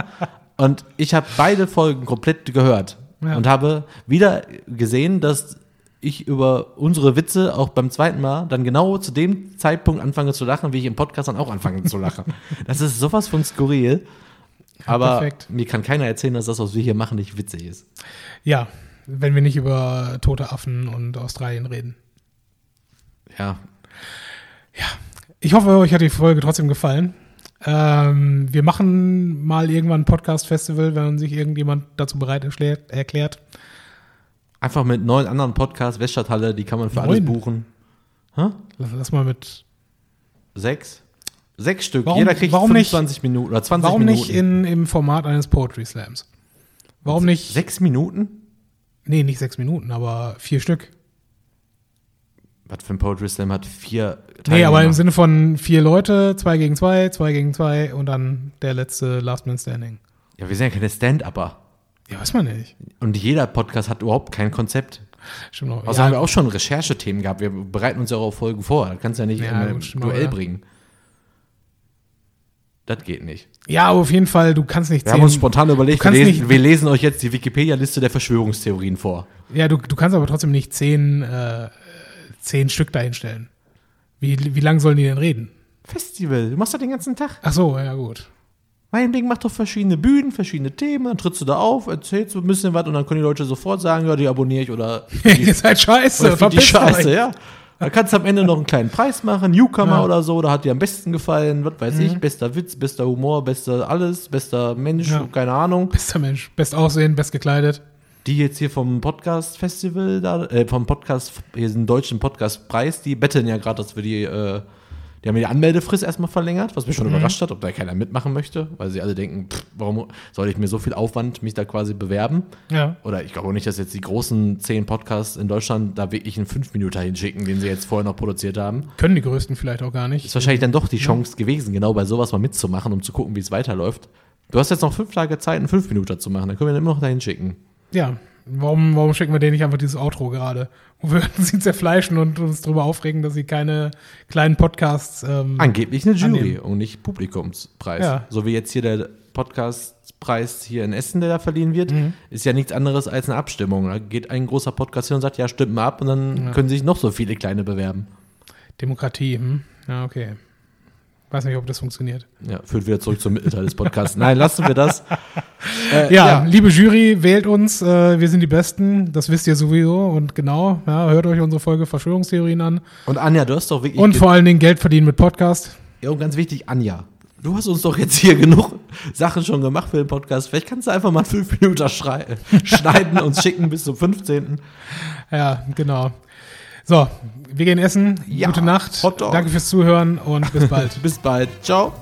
Und ich habe beide Folgen komplett gehört Ja. und habe wieder gesehen, dass ich über unsere Witze auch beim zweiten Mal dann genau zu dem Zeitpunkt anfange zu lachen, wie ich im Podcast dann auch anfange zu lachen. Das ist sowas von skurril. Aber perfekt. mir kann keiner erzählen, dass das, was wir hier machen, nicht witzig ist. Ja, wenn wir nicht über tote Affen und Australien reden. Ja, Ich hoffe, euch hat die Folge trotzdem gefallen. Ähm, wir machen mal irgendwann ein Podcast-Festival, wenn sich irgendjemand dazu bereit erklärt. Einfach mit neun anderen Podcasts, Weststadthalle, die kann man für alles Neun? buchen. Lass, lass mal mit. Sechs? Sechs Stück. Warum- Jeder kriegt warum nicht- 25 Minuten oder 20 Warum Minuten. nicht in, im Format eines Poetry Slams? Warum nicht? Sechs Minuten? Nee, nicht sechs Minuten, aber vier Stück. Was für ein Poetry Slam hat vier Nee, aber im Teilnehmer? Sinne von vier Leute, zwei gegen zwei, zwei gegen zwei und dann der letzte Last Man Standing. Ja, wir sind ja keine Stand-Upper. Ja, weiß man nicht. Und jeder Podcast hat überhaupt kein Konzept. Stimmt auch. Außer haben wir auch schon Recherchethemen gehabt. Wir bereiten uns ja auch auf Folgen vor. Da kannst du ja nicht Ja, in ein Duell auch, ja. bringen. Das geht nicht. ja, aber auf jeden Fall, du kannst nicht Wir haben uns spontan überlegt, wir lesen, wir lesen euch jetzt die Wikipedia-Liste der Verschwörungstheorien vor. ja, du, du kannst aber trotzdem nicht zehn, äh, zehn Stück dahinstellen. Wie, wie lang sollen die denn reden? Festival, du machst das den ganzen Tag. Ach so, ja gut. Mein Ding macht doch verschiedene Bühnen, verschiedene Themen, dann trittst du da auf, erzählst ein bisschen was und dann können die Leute sofort sagen, ja, die abonniere ich oder Ihr seid scheiße. Oder die verpisst euch. Scheiße, ja. Da kannst du am Ende noch einen kleinen Preis machen, Newcomer Ja. Mhm. oder so, da hat dir am besten gefallen, was weiß ich, bester Witz, bester Humor, bester alles, bester Mensch, Ja. keine Ahnung. Bester Mensch. Best aussehen, best gekleidet. Die jetzt hier vom Podcast-Festival, da, äh, vom Podcast, hier sind deutschen Podcast-Preis, die betteln ja gerade, dass wir die, äh, die haben ja die Anmeldefrist erstmal verlängert, was mich Mhm. schon überrascht hat, ob da keiner mitmachen möchte, weil sie alle denken, pff, warum soll ich mir so viel Aufwand mich da quasi bewerben? Ja. Oder ich glaube auch nicht, dass jetzt die großen zehn Podcasts in Deutschland da wirklich einen fünf Minuten hinschicken, den sie jetzt vorher noch produziert haben. Können die Größten vielleicht auch gar nicht. Ist wahrscheinlich dann doch die Chance gewesen, genau bei sowas mal mitzumachen, um zu gucken, wie es weiterläuft. Du hast jetzt noch fünf Tage Zeit, einen fünf Minuten zu machen, dann können wir den immer noch dahin schicken. Ja. Warum, warum schicken wir denen nicht einfach dieses Outro gerade? Wo wir sie zerfleischen und uns darüber aufregen, dass sie keine kleinen Podcasts. Ähm, Angeblich eine Jury Annehmen. und nicht Publikumspreis. Ja. So wie jetzt hier der Podcastpreis hier in Essen, der da verliehen wird, Mhm. ist ja nichts anderes als eine Abstimmung. Da geht ein großer Podcast hin und sagt, ja, stimmt mal ab und dann können sich noch so viele kleine bewerben. Demokratie, hm? Ja, okay. Weiß nicht, ob das funktioniert. Ja, führt wieder zurück zum Mittelteil des Podcasts. Nein, lassen wir das. Äh, Ja, liebe Jury, wählt uns. Äh, wir sind die Besten. Das wisst ihr sowieso. Und genau, ja, hört euch unsere Folge Verschwörungstheorien an. Und Anja, du hast doch wirklich. Und vor allen Dingen Geld verdienen mit Podcast. Ja, und ganz wichtig, Anja. Du hast uns doch jetzt hier genug Sachen schon gemacht für den Podcast. Vielleicht kannst du einfach mal fünf Minuten schneiden und schicken bis zum 15. Ja, genau. So, wir gehen essen. Ja, Gute Nacht. Hotdog. Danke fürs Zuhören und bis bald. Bis bald. Ciao.